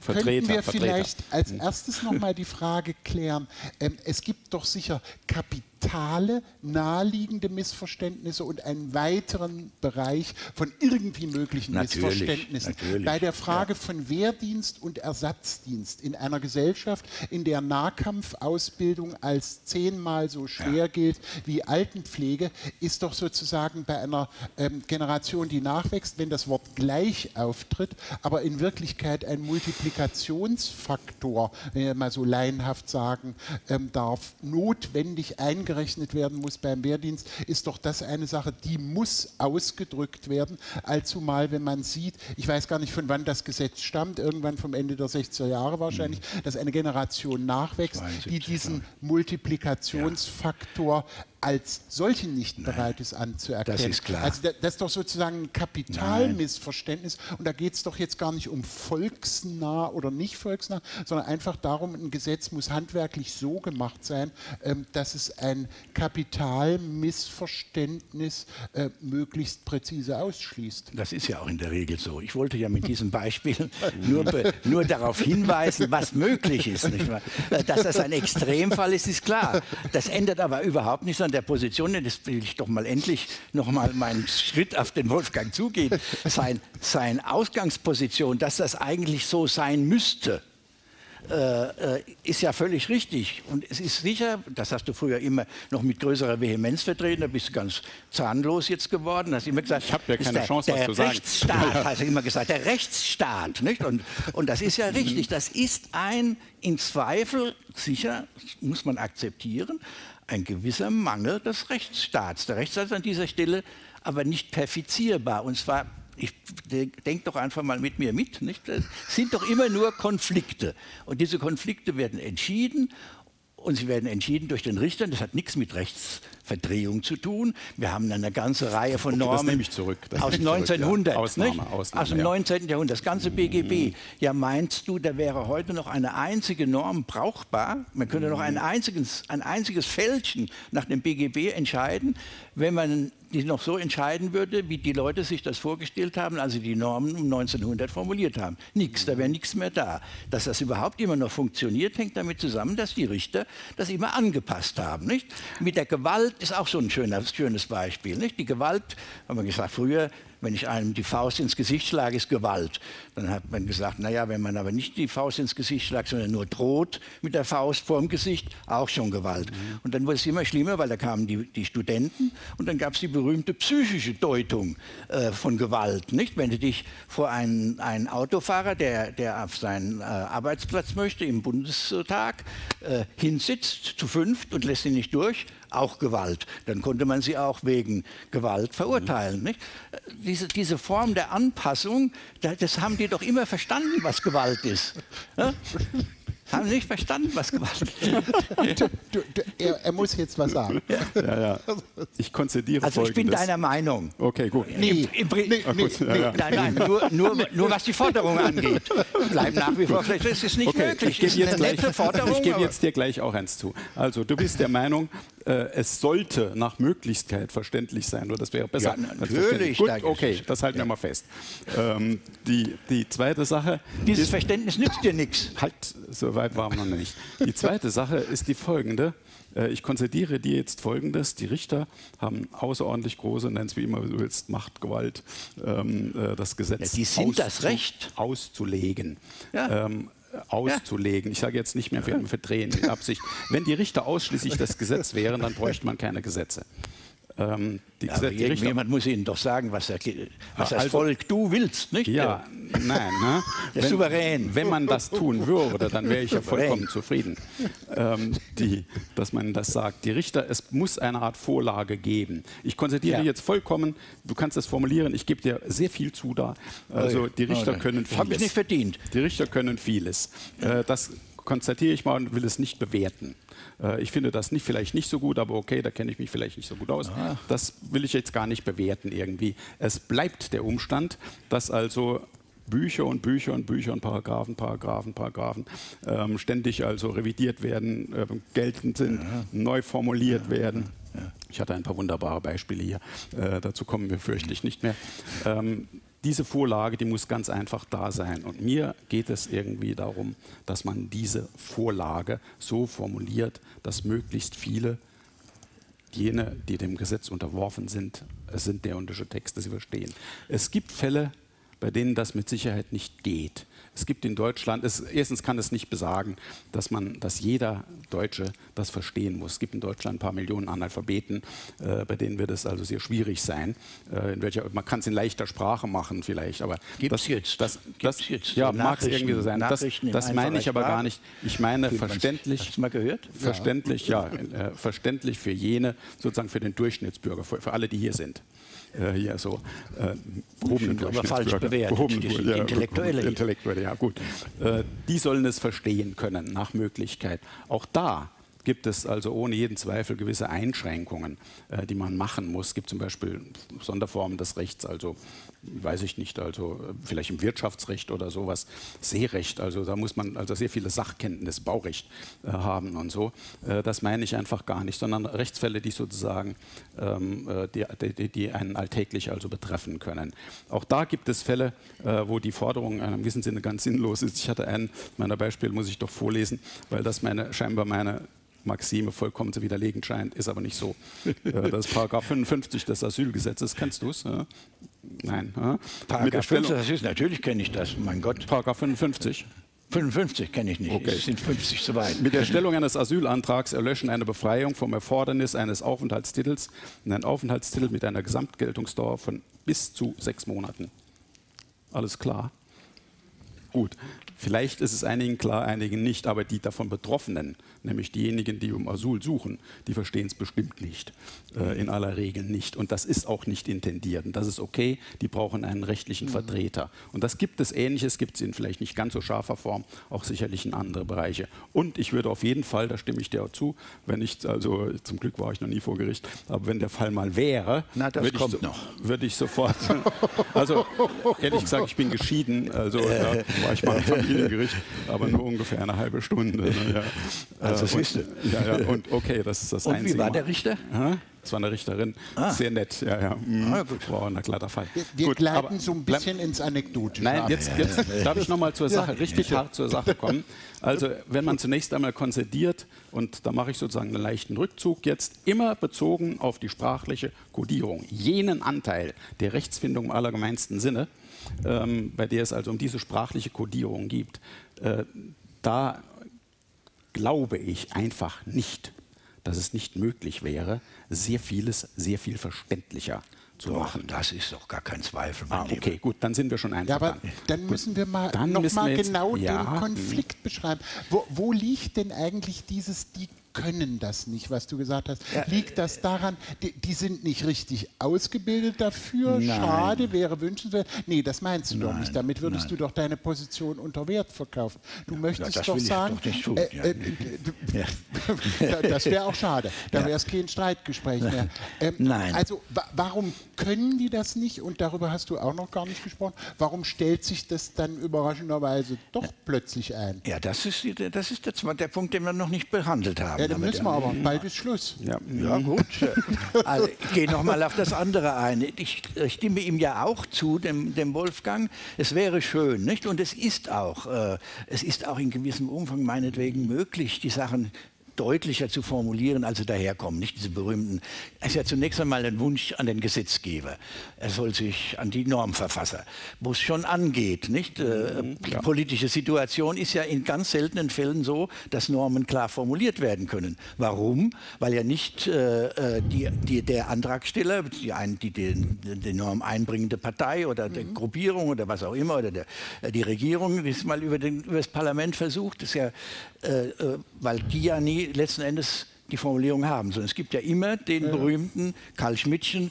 Vertreter, könnten wir vielleicht als erstes noch mal die Frage klären. Ähm, es gibt doch sicher Kapitel kapitale, naheliegende Missverständnisse und einen weiteren Bereich von irgendwie möglichen Natürlich, Missverständnissen. natürlich, Bei der Frage von Wehrdienst und Ersatzdienst in einer Gesellschaft, in der Nahkampfausbildung als zehnmal so schwer gilt wie Altenpflege, ist doch sozusagen bei einer ähm, Generation, die nachwächst, wenn das Wort gleich auftritt, aber in Wirklichkeit ein Multiplikationsfaktor, wenn ich mal so laienhaft sagen ähm, darf, notwendig eingerechnet werden muss beim Wehrdienst, ist doch das eine Sache, die muss ausgedrückt werden. Allzumal, wenn man sieht, ich weiß gar nicht, von wann das Gesetz stammt, irgendwann vom Ende der 60er Jahre wahrscheinlich, Mhm. dass eine Generation nachwächst, die 72, diesen Multiplikationsfaktor als solchen nicht bereit ist anzuerkennen. das ist klar. Also da- das ist doch sozusagen ein Kapitalmissverständnis. Und da geht es doch jetzt gar nicht um volksnah oder nicht volksnah, sondern einfach darum, ein Gesetz muss handwerklich so gemacht sein, ähm, dass es ein Kapitalmissverständnis äh, möglichst präzise ausschließt. Das ist ja auch in der Regel so. Ich wollte ja mit diesem Beispiel nur, nur darauf hinweisen, was möglich ist. Dass das ein Extremfall ist, ist klar. Das ändert aber überhaupt nichts an der Position. denn Das will ich doch mal endlich noch mal meinen Schritt auf den Wolfgang zugehen. Sein, sein Ausgangsposition, dass das eigentlich so sein müsste, äh, äh, ist ja völlig richtig. Und es ist sicher, das hast du früher immer noch mit größerer Vehemenz vertreten, da bist du ganz zahnlos jetzt geworden, hast immer gesagt, Ich hab ja keine der, Chance, was der zu sagen. Rechtsstaat, hast du immer gesagt, der Rechtsstaat. Nicht? Und, und das ist ja richtig, das ist ein, in Zweifel, sicher, muss man akzeptieren, ein gewisser Mangel des Rechtsstaats. Der Rechtsstaat ist an dieser Stelle aber nicht perfizierbar. Und zwar ich denke doch einfach mal mit mir mit, nicht? Es sind doch immer nur Konflikte. Und diese Konflikte werden entschieden und sie werden entschieden durch den Richter. Das hat nichts mit Rechtsverdrehung zu tun. Wir haben eine ganze Reihe von Okay, Normen ich zurück. Aus nehme ich zurück, ja. 1900, Ausnahme? Ausnahme, aus dem ja. 19. Jahrhundert, das ganze BGB. Ja, meinst du, da wäre heute noch eine einzige Norm brauchbar? Man könnte noch ein einziges, ein einziges Fältchen nach dem BGB entscheiden, wenn man die noch so entscheiden würde, wie die Leute sich das vorgestellt haben, als sie die Normen um 1900 formuliert haben. Nichts, da wäre nichts mehr da. Dass das überhaupt immer noch funktioniert, hängt damit zusammen, dass die Richter das immer angepasst haben. Nicht? Mit der Gewalt ist auch so ein schönes Beispiel. Nicht? Die Gewalt, haben wir gesagt, früher wenn ich einem die Faust ins Gesicht schlage, ist Gewalt. Dann hat man gesagt, naja, wenn man aber nicht die Faust ins Gesicht schlagt, sondern nur droht mit der Faust vorm Gesicht, auch schon Gewalt. Mhm. Und dann wurde es immer schlimmer, weil da kamen die, die Studenten und dann gab es die berühmte psychische Deutung äh, von Gewalt. Nicht? Wenn du dich vor einen, einen Autofahrer, der, der auf seinen äh, Arbeitsplatz möchte, im Bundestag, äh, hinsitzt zu fünft und lässt ihn nicht durch, auch Gewalt. Dann konnte man sie auch wegen Gewalt verurteilen. Nicht? Diese, diese Form der Anpassung, das haben die doch immer verstanden, was Gewalt ist. Ja? Haben Sie nicht verstanden, was Gewalt ist? Du, du, er, er, muss jetzt was sagen. Ja, ja. Ich konzidiere Also ich bin deiner Meinung. Okay, gut. Nee, Im, im, nee, nee, ja, ja. Nein, nein, nur, nur, nur was die Forderung angeht. Bleibt nach wie vor vielleicht. Das ist nicht Okay, möglich. ich gebe jetzt, gleich, ich aber- jetzt dir gleich auch eins zu. Also du bist der Meinung, äh, es sollte nach Möglichkeit verständlich sein, oder das wäre besser. Ja, natürlich. Gut, okay, das halten wir mal fest. Ähm, die, die zweite Sache, Dieses ist, Verständnis nützt dir nichts. halt, so weit waren wir noch nicht. Die zweite Sache ist die folgende. Äh, Ich konzediere dir jetzt Folgendes. Die Richter haben außerordentlich große, nenn es wie immer du willst, Macht, Gewalt, ähm, äh, das Gesetz Ja, die sind das Recht. auszulegen. Ja. Ähm, auszulegen. Ich sage jetzt nicht mehr ver- verdrehen mit Absicht. Wenn die Richter ausschließlich das Gesetz wären, dann bräuchte man keine Gesetze. Ähm, Ja, aber irgendjemand muss Ihnen doch sagen, was, der, was das also- Volk du willst, nicht? ja, nein. Ne? Der Souverän. Wenn man das tun würde, dann wäre ich ja vollkommen zufrieden, ähm, die, dass man das sagt. Die Richter, es muss eine Art Vorlage geben. Ich konzertiere Ja. jetzt vollkommen, du kannst es formulieren, ich gebe dir sehr viel zu da. Also die Richter Oh, können das hab ich vieles. nicht verdient. Die Richter können vieles. Äh, das konstatiere ich mal und will es nicht bewerten. Äh, ich finde das nicht, vielleicht nicht so gut, aber okay, da kenne ich mich vielleicht nicht so gut aus. Das will ich jetzt gar nicht bewerten irgendwie. Es bleibt der Umstand, dass also Bücher und Bücher und Bücher und Paragraphen, Paragraphen, Paragraphen ähm, ständig also revidiert werden, äh, geltend sind, neu formuliert werden. Ich hatte ein paar wunderbare Beispiele hier. Äh, dazu kommen wir fürchtlich nicht mehr. Ähm, diese Vorlage, die muss ganz einfach da sein. Und mir geht es irgendwie darum, dass man diese Vorlage so formuliert, dass möglichst viele jene, die dem Gesetz unterworfen sind, es sind deontische Texte, sie verstehen. Es gibt Fälle, bei denen das mit Sicherheit nicht geht. Es gibt in Deutschland, es, erstens kann es nicht besagen, dass, man, dass jeder Deutsche das verstehen muss. Es gibt in Deutschland ein paar Millionen Analphabeten, äh, bei denen wird es also sehr schwierig sein. Äh, in welcher, man kann es in leichter Sprache machen vielleicht, aber Gibt das, es jetzt? das, Gibt's das jetzt ja, mag es irgendwie so sein. Das, das meine ich aber gar nicht. Ich meine verständlich. Hast du mal gehört? Verständlich, ja, äh, verständlich für jene, sozusagen für den Durchschnittsbürger, für, für alle, die hier sind. Äh, hier so äh, gehobenen Schon, aber falsch Durchschnittsbürger. bewertet. Gehobenen, Die sind ja, Intellektuelle. Intellektuelle, ja gut. Äh, die sollen es verstehen können, nach Möglichkeit. Auch da gibt es also ohne jeden Zweifel gewisse Einschränkungen, äh, die man machen muss. Es gibt zum Beispiel Sonderformen des Rechts, also weiß ich nicht, also äh, vielleicht im Wirtschaftsrecht oder sowas, Seerecht, also da muss man also sehr viele Sachkenntnis, Baurecht äh, haben und so. Äh, das meine ich einfach gar nicht, sondern Rechtsfälle, die sozusagen ähm, äh, die, die, die einen alltäglich also betreffen können. Auch da gibt es Fälle, äh, wo die Forderung in einem gewissen Sinne ganz sinnlos ist. Ich hatte einen meiner Beispiele, muss ich doch vorlesen, weil das meine, scheinbar meine Maxime vollkommen zu widerlegen scheint, ist aber nicht so. Äh, Das ist Paragraph 55 des Asylgesetzes. Kennst du es? Nein. ja? Paragraph Stellung- 5, das ist, natürlich kenne ich das, mein Gott. Paragraph 55. 55 kenne ich nicht, Okay. es sind 50 zu weit. Mit der Stellung eines Asylantrags erlöschen eine Befreiung vom Erfordernis eines Aufenthaltstitels und ein Aufenthaltstitel mit einer Gesamtgeltungsdauer von bis zu sechs Monaten. Alles klar? Gut. Vielleicht ist es einigen klar, einigen nicht, aber die davon Betroffenen, nämlich diejenigen, die um Asyl suchen, die verstehen es bestimmt nicht, äh, in aller Regel nicht. Und das ist auch nicht intendiert. Und das ist okay, die brauchen einen rechtlichen Vertreter. Und das gibt es Ähnliches, gibt es in vielleicht nicht ganz so scharfer Form, auch sicherlich in andere Bereiche. Und ich würde auf jeden Fall, da stimme ich dir auch zu, wenn ich, also zum Glück war ich noch nie vor Gericht, aber wenn der Fall mal wäre, Na, würde, ich kommt so, noch. würde ich sofort, also ehrlich gesagt, ich bin geschieden, also da war ich mal Familiengericht, aber nur ungefähr eine halbe Stunde. Ne, ja. Also, Äh, du. und, ja, ja, und okay, das ist das Und wie Einzige. war Mal. der Richter? Ja, Das war eine Richterin, Ah. sehr nett, ja, ja. Mhm. Ah. War auch ein glatter Fall. Wir, wir Gut, gleiten so ein bisschen ins Anekdotische. Nein, ab. jetzt, jetzt darf ich noch mal zur Sache, richtig hart zur Sache kommen. Also, wenn man zunächst einmal konzediert, und da mache ich sozusagen einen leichten Rückzug jetzt, immer bezogen auf die sprachliche Kodierung, jenen Anteil der Rechtsfindung im allergemeinsten Sinne, ähm, bei der es also um diese sprachliche Kodierung gibt, äh, da glaube ich einfach nicht, dass es nicht möglich wäre, sehr vieles sehr viel verständlicher zu Doch, machen. das ist doch gar kein Zweifel. mein Ah, Lieber. okay, gut, dann sind wir schon Ja, einfach. aber dann müssen wir mal Dann noch müssen mal wir jetzt- genau ja, den Konflikt beschreiben. Wo, wo liegt denn eigentlich dieses, die können das nicht, was du gesagt hast? Liegt das daran, die, die sind nicht richtig ausgebildet dafür? Nein. Schade, wäre wünschenswert. Nee, das meinst du doch Nein, nicht. Damit würdest nein. du doch deine Position unter Wert verkaufen. Du möchtest das doch ich sagen, doch äh, ja. äh, das wäre auch schade. Da wäre es kein Streitgespräch mehr. Ähm, Nein. Also wa warum können die das nicht? Und darüber hast du auch noch gar nicht gesprochen. Warum stellt sich das dann überraschenderweise doch plötzlich ein? Ja, das ist, das ist der, der Punkt, den wir noch nicht behandelt haben. Ja, dann müssen wir aber. Bald ist Schluss. Ja, Ja, gut. Also, ich gehe nochmal auf das andere ein. Ich stimme ihm ja auch zu, dem, dem Wolfgang. Es wäre schön, nicht? Und es ist auch, äh, es ist auch in gewissem Umfang meinetwegen möglich, die Sachen deutlicher zu formulieren, als sie daherkommen. Nicht diese berühmten. Es ist ja zunächst einmal ein Wunsch an den Gesetzgeber. Er soll sich an die Normverfasser, wo es schon angeht. Nicht? Äh, Die politische Situation ist ja in ganz seltenen Fällen so, dass Normen klar formuliert werden können. Warum? Weil ja nicht äh, äh, die, die, der Antragsteller, die, ein, die den, die Norm einbringende Partei oder die Gruppierung oder was auch immer, oder der, äh, die Regierung, die es mal über, den, über das Parlament versucht, ist ja, äh, äh, weil die ja nie letzten Endes die Formulierung haben, sondern es gibt ja immer den berühmten Karl Schmidtchen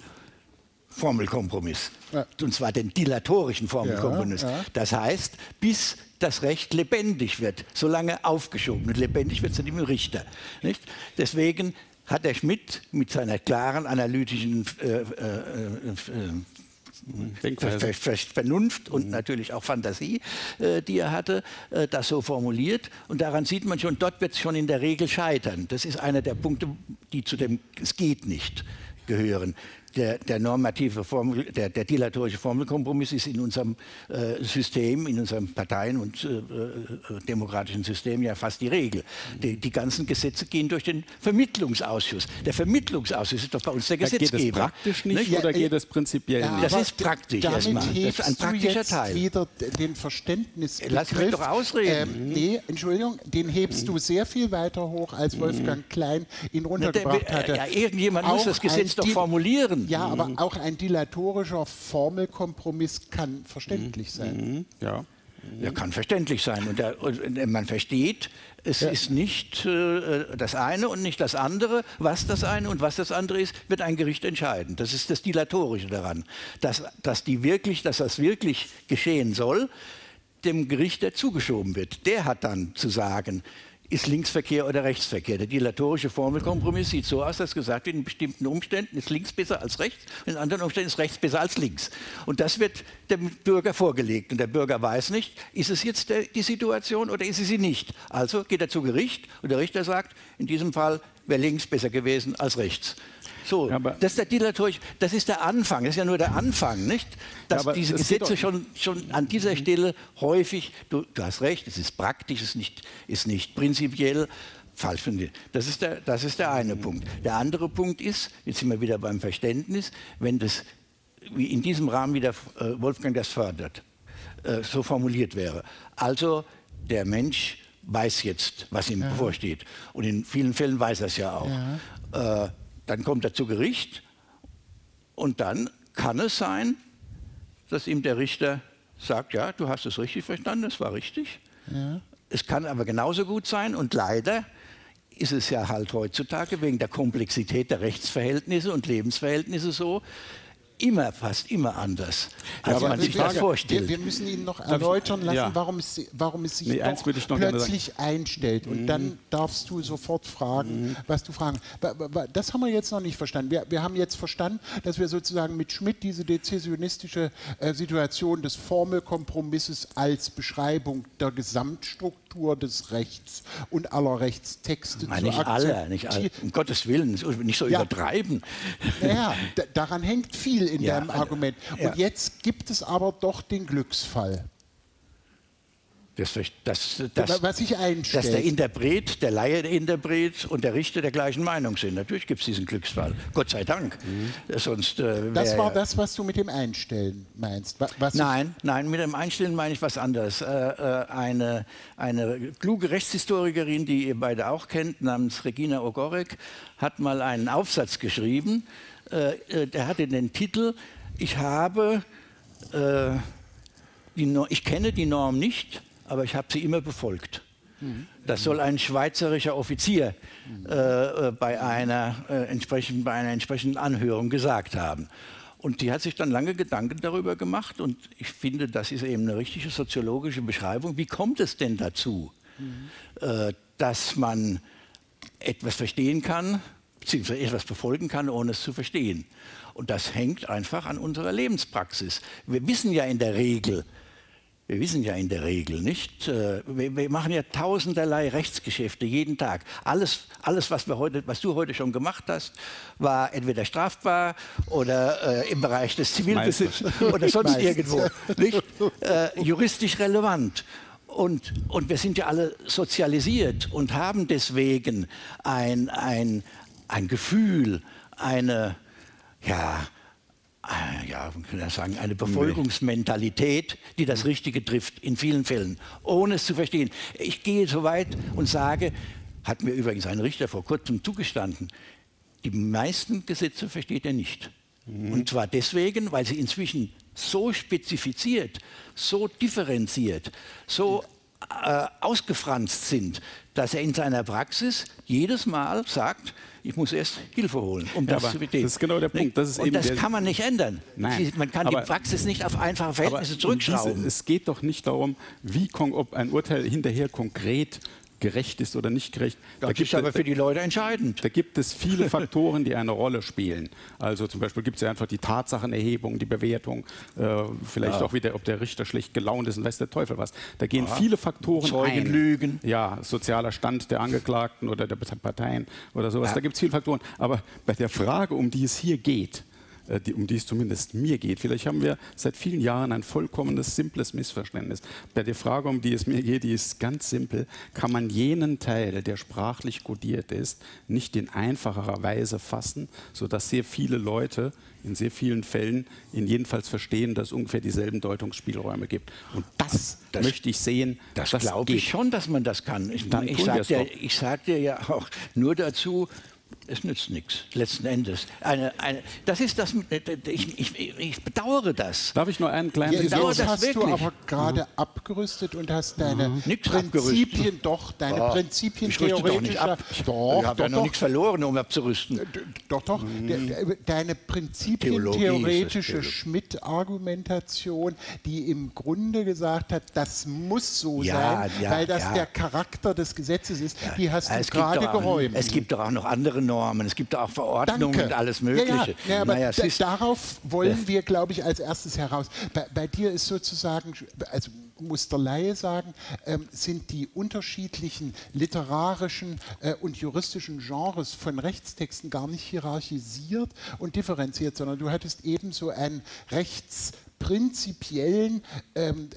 Formelkompromiss. Ja. Und zwar den dilatorischen Formelkompromiss. Ja, ja. Das heißt, bis das Recht lebendig wird, solange aufgeschoben. Und lebendig wird es dann immer Richter. Nicht? Deswegen hat der Schmidt mit seiner klaren analytischen äh, äh, äh. Ver- Ver- Vernunft und natürlich auch Fantasie, äh, die er hatte, äh, das so formuliert. Und daran sieht man schon, dort wird es schon in der Regel scheitern. Das ist einer der Punkte, die zu dem Es geht nicht gehören. Der, der normative Formel, der, der dilatorische Formelkompromiss ist in unserem äh, System, in unserem Parteien- und äh, äh, demokratischen System ja fast die Regel. Die, die, ganzen Gesetze gehen durch den Vermittlungsausschuss. Der Vermittlungsausschuss ist doch bei uns der Gesetzgeber. Geht es praktisch nicht ja, oder geht es prinzipiell ja, nicht? Das ist praktisch erstmal. Das ist ein praktischer Teil. wieder den Verständnis. Lass mich doch ausreden. Ähm, nee, Entschuldigung, den hebst du sehr viel weiter hoch, als Wolfgang Klein ihn runtergebracht hatte. Ja, irgendjemand muss das Gesetz doch formulieren. Ja, aber auch ein dilatorischer Formelkompromiss kann verständlich sein. Ja. Ja, kann verständlich sein. Und, der, und man versteht, es ja. ist nicht äh, das eine und nicht das andere. Was das eine und was das andere ist, wird ein Gericht entscheiden. Das ist das Dilatorische daran. Dass, dass, die wirklich, dass das wirklich geschehen soll, dem Gericht der zugeschoben wird. Der hat dann zu sagen, ist Linksverkehr oder Rechtsverkehr. Der dilatorische Formelkompromiss sieht so aus, dass gesagt wird, in bestimmten Umständen ist links besser als rechts, in anderen Umständen ist rechts besser als links. Und das wird dem Bürger vorgelegt. Und der Bürger weiß nicht, ist es jetzt die Situation oder ist es sie nicht. Also geht er zu Gericht und der Richter sagt, in diesem Fall wäre links besser gewesen als rechts. So, ja, das ist der dilatorische, das ist der Anfang, das ist ja nur der Anfang, nicht? Dass ja, diese Gesetze schon, schon an dieser Stelle häufig, du, du hast recht, es ist praktisch, es ist nicht, ist nicht prinzipiell, falsch von dir. Das ist, der, das ist der eine Punkt. Der andere Punkt ist, jetzt sind wir wieder beim Verständnis, wenn das wie in diesem Rahmen, wie der äh, Wolfgang das fördert, äh, so formuliert wäre. Also der Mensch weiß jetzt, was ihm ja. bevorsteht. Und in vielen Fällen weiß er es ja auch. Ja. Äh, dann kommt er zu Gericht und dann kann es sein, dass ihm der Richter sagt, ja, du hast es richtig verstanden, es war richtig. Ja. Es kann aber genauso gut sein und leider ist es ja halt heutzutage wegen der Komplexität der Rechtsverhältnisse und Lebensverhältnisse so, immer, fast immer anders, als ja, man sich Frage, das vorstellt. Wir, wir, müssen Ihnen noch erläutern lassen, ja. warum, es, warum es sich nee, plötzlich einstellt. Und mhm. dann darfst du sofort fragen, mhm. was du fragen. Das haben wir jetzt noch nicht verstanden. Wir, wir, haben jetzt verstanden, dass wir sozusagen mit Schmidt diese dezessionistische äh, Situation des Formelkompromisses als Beschreibung der Gesamtstruktur des Rechts und aller Rechtstexte Nein, zu nicht alle, nicht alle. Um Gottes Willen, nicht so ja. übertreiben. Naja, daran hängt viel in ja, deinem Argument. Und jetzt gibt es aber doch den Glücksfall. Das, das, das, was sich einstellt. Dass der Interpret, der Laie der Interpret und der Richter der gleichen Meinung sind. Natürlich gibt es diesen Glücksfall. Gott sei Dank. Mhm. Sonst, äh, das war das, was du mit dem Einstellen meinst. Nein, nein, mit dem Einstellen meine ich was anderes. Äh, äh, eine, eine kluge Rechtshistorikerin, die ihr beide auch kennt, namens Regina Ogorek, hat mal einen Aufsatz geschrieben, der hatte den Titel, ich habe, äh, die no ich kenne die Norm nicht, aber ich habe sie immer befolgt. Das soll ein schweizerischer Offizier äh, bei, einer, äh, entsprechend, bei einer entsprechenden Anhörung gesagt haben. Und die hat sich dann lange Gedanken darüber gemacht und ich finde, das ist eben eine richtige soziologische Beschreibung. Wie kommt es denn dazu, mhm. äh, dass man etwas verstehen kann, beziehungsweise etwas befolgen kann, ohne es zu verstehen. Und das hängt einfach an unserer Lebenspraxis. Wir wissen ja in der Regel, wir wissen ja in der Regel nicht, äh, wir machen ja tausenderlei Rechtsgeschäfte jeden Tag. Alles, alles was, wir heute, was du heute schon gemacht hast, war entweder strafbar oder äh, im Bereich des Zivilbesitzes oder sonst Meistens. irgendwo. Nicht? Äh, juristisch relevant. Und, und wir sind ja alle sozialisiert und haben deswegen ein, ein, ein Gefühl, eine, ja, äh, ja, man kann ja sagen, eine Befolgungsmentalität, die das Richtige trifft, in vielen Fällen, ohne es zu verstehen. Ich gehe so weit und sage, hat mir übrigens ein Richter vor kurzem zugestanden, die meisten Gesetze versteht er nicht. Mhm. Und zwar deswegen, weil sie inzwischen so spezifiziert, so differenziert, so äh, ausgefranst sind, dass er in seiner Praxis jedes Mal sagt, ich muss erst Hilfe holen, um ja, das zu verstehen. Das ist genau der Punkt. Das und das kann man nicht ändern. Nein, man kann aber, die Praxis nicht auf einfache Verhältnisse zurückschrauben. Diese, es geht doch nicht darum, wie, ob ein Urteil hinterher konkret gerecht ist oder nicht gerecht. Das da ist aber für die Leute entscheidend. Da gibt es viele Faktoren, die eine Rolle spielen. Also zum Beispiel gibt es ja einfach die Tatsachenerhebung, die Bewertung, äh, vielleicht ja. auch wieder, ob der Richter schlecht gelaunt ist und weiß der Teufel was. Da gehen ja. viele Faktoren Zeugen ein. Lügen. Ja, sozialer Stand der Angeklagten oder der Parteien oder sowas. Ja. Da gibt es viele Faktoren. Aber bei der Frage, um die es hier geht, die, um die es zumindest mir geht. Vielleicht haben wir seit vielen Jahren ein vollkommenes, simples Missverständnis. Bei der Frage, um die es mir geht, die ist ganz simpel. Kann man jenen Teil, der sprachlich kodiert ist, nicht in einfacherer Weise fassen, sodass sehr viele Leute in sehr vielen Fällen in jedenfalls verstehen, dass es ungefähr dieselben Deutungsspielräume gibt. Und das, das möchte ich sehen. Das, das glaube ich schon, dass man das kann. Ich, ich sage dir, sag dir ja auch nur dazu, es nützt nichts, letzten Endes. Eine, eine, das ist das, ich, ich, ich bedauere das. Darf ich nur einen kleinen ja, Jetzt hast wirklich. du aber gerade mhm. abgerüstet und hast deine mhm. Prinzipien, doch, deine oh, Prinzipien theoretisch. Doch, doch, ich habe ja noch nichts verloren, um abzurüsten. Doch, doch. Mhm. Deine Prinzipien Theologie theoretische Schmidt-Argumentation, die im Grunde gesagt hat, das muss so ja, sein, ja, weil das ja. der Charakter des Gesetzes ist, die hast du gerade geräumt. Es gibt doch auch noch andere andere Normen, es gibt auch Verordnungen Danke. und alles Mögliche. Ja, ja. ja aber naja, darauf wollen wir, glaube ich, als erstes heraus. Bei, bei dir ist sozusagen, also muss der Laie sagen, ähm, sind die unterschiedlichen literarischen äh, und juristischen Genres von Rechtstexten gar nicht hierarchisiert und differenziert, sondern du hattest ebenso ein Rechts- prinzipiellen ähm,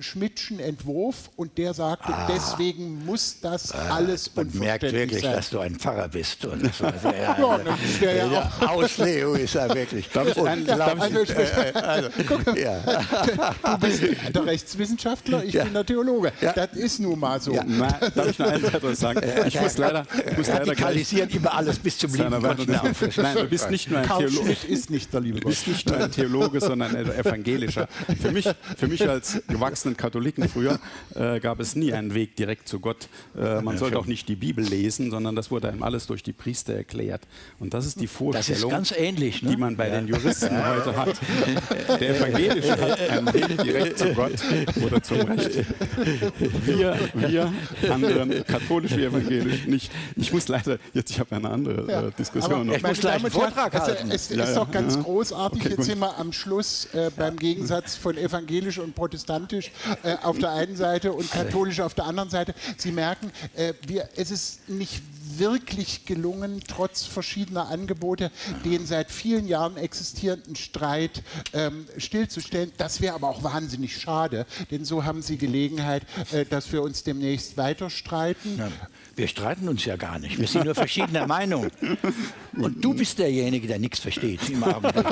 Schmidtschen Entwurf und der sagte, ah, deswegen muss das ah, alles Man merkt wirklich, sein. dass du ein Pfarrer bist. Und das war sehr, ja, das ja, ja Auslegung ist ja wirklich. Darf ich einen, darf also, ich, äh, also, ja. Du bist der Rechtswissenschaftler, ich bin der Theologe. Das ist nun mal so. Nein, darf ich noch eins sagen? Ich muss leider, muss leider radikalisieren immer alles bis zum lieben Gott Nein, du bist nicht nur ein Theologe. ist nicht der liebe Gott. Du bist nicht nur ein Theologe, sondern ein evangelischer. Für mich, für mich als gewachsenen Katholiken früher äh, gab es nie einen Weg direkt zu Gott. Äh, man sollte auch nicht die Bibel lesen, sondern das wurde einem alles durch die Priester erklärt. Und das ist die Vorstellung, ist ähnlich, ne? die man bei ja. den Juristen heute hat. Der Evangelische hat einen Weg direkt zu Gott oder zum Recht. Wir, wir anderen, katholisch wie evangelisch, nicht. Ich muss leider, jetzt ich habe eine andere ja, äh, Diskussion noch. Ich muss gleich einen Vortrag halten. Es, es ja, ist doch ganz großartig, okay, jetzt sind wir am Schluss äh, bei beim Gegensatz von evangelisch und protestantisch äh, auf der einen Seite und katholisch auf der anderen Seite. Sie merken, äh, wir, es ist nicht wirklich gelungen, trotz verschiedener Angebote, den seit vielen Jahren existierenden Streit ähm, stillzustellen. Das wäre aber auch wahnsinnig schade, denn so haben Sie Gelegenheit, äh, dass wir uns demnächst weiter streiten. Ja. Wir streiten uns ja gar nicht. Wir sind nur verschiedener Meinung. Und du bist derjenige, der nichts versteht im Abend.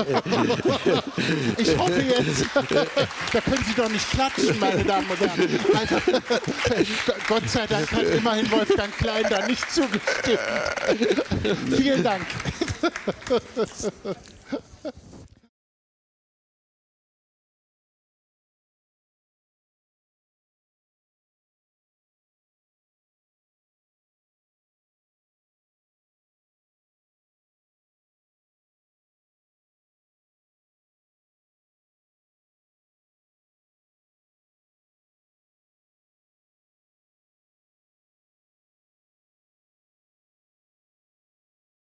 Ich hoffe jetzt, da können Sie doch nicht klatschen, meine Damen und Herren. Also, Gott sei Dank hat immerhin Wolfgang Klein da nicht zugestimmt. Vielen Dank.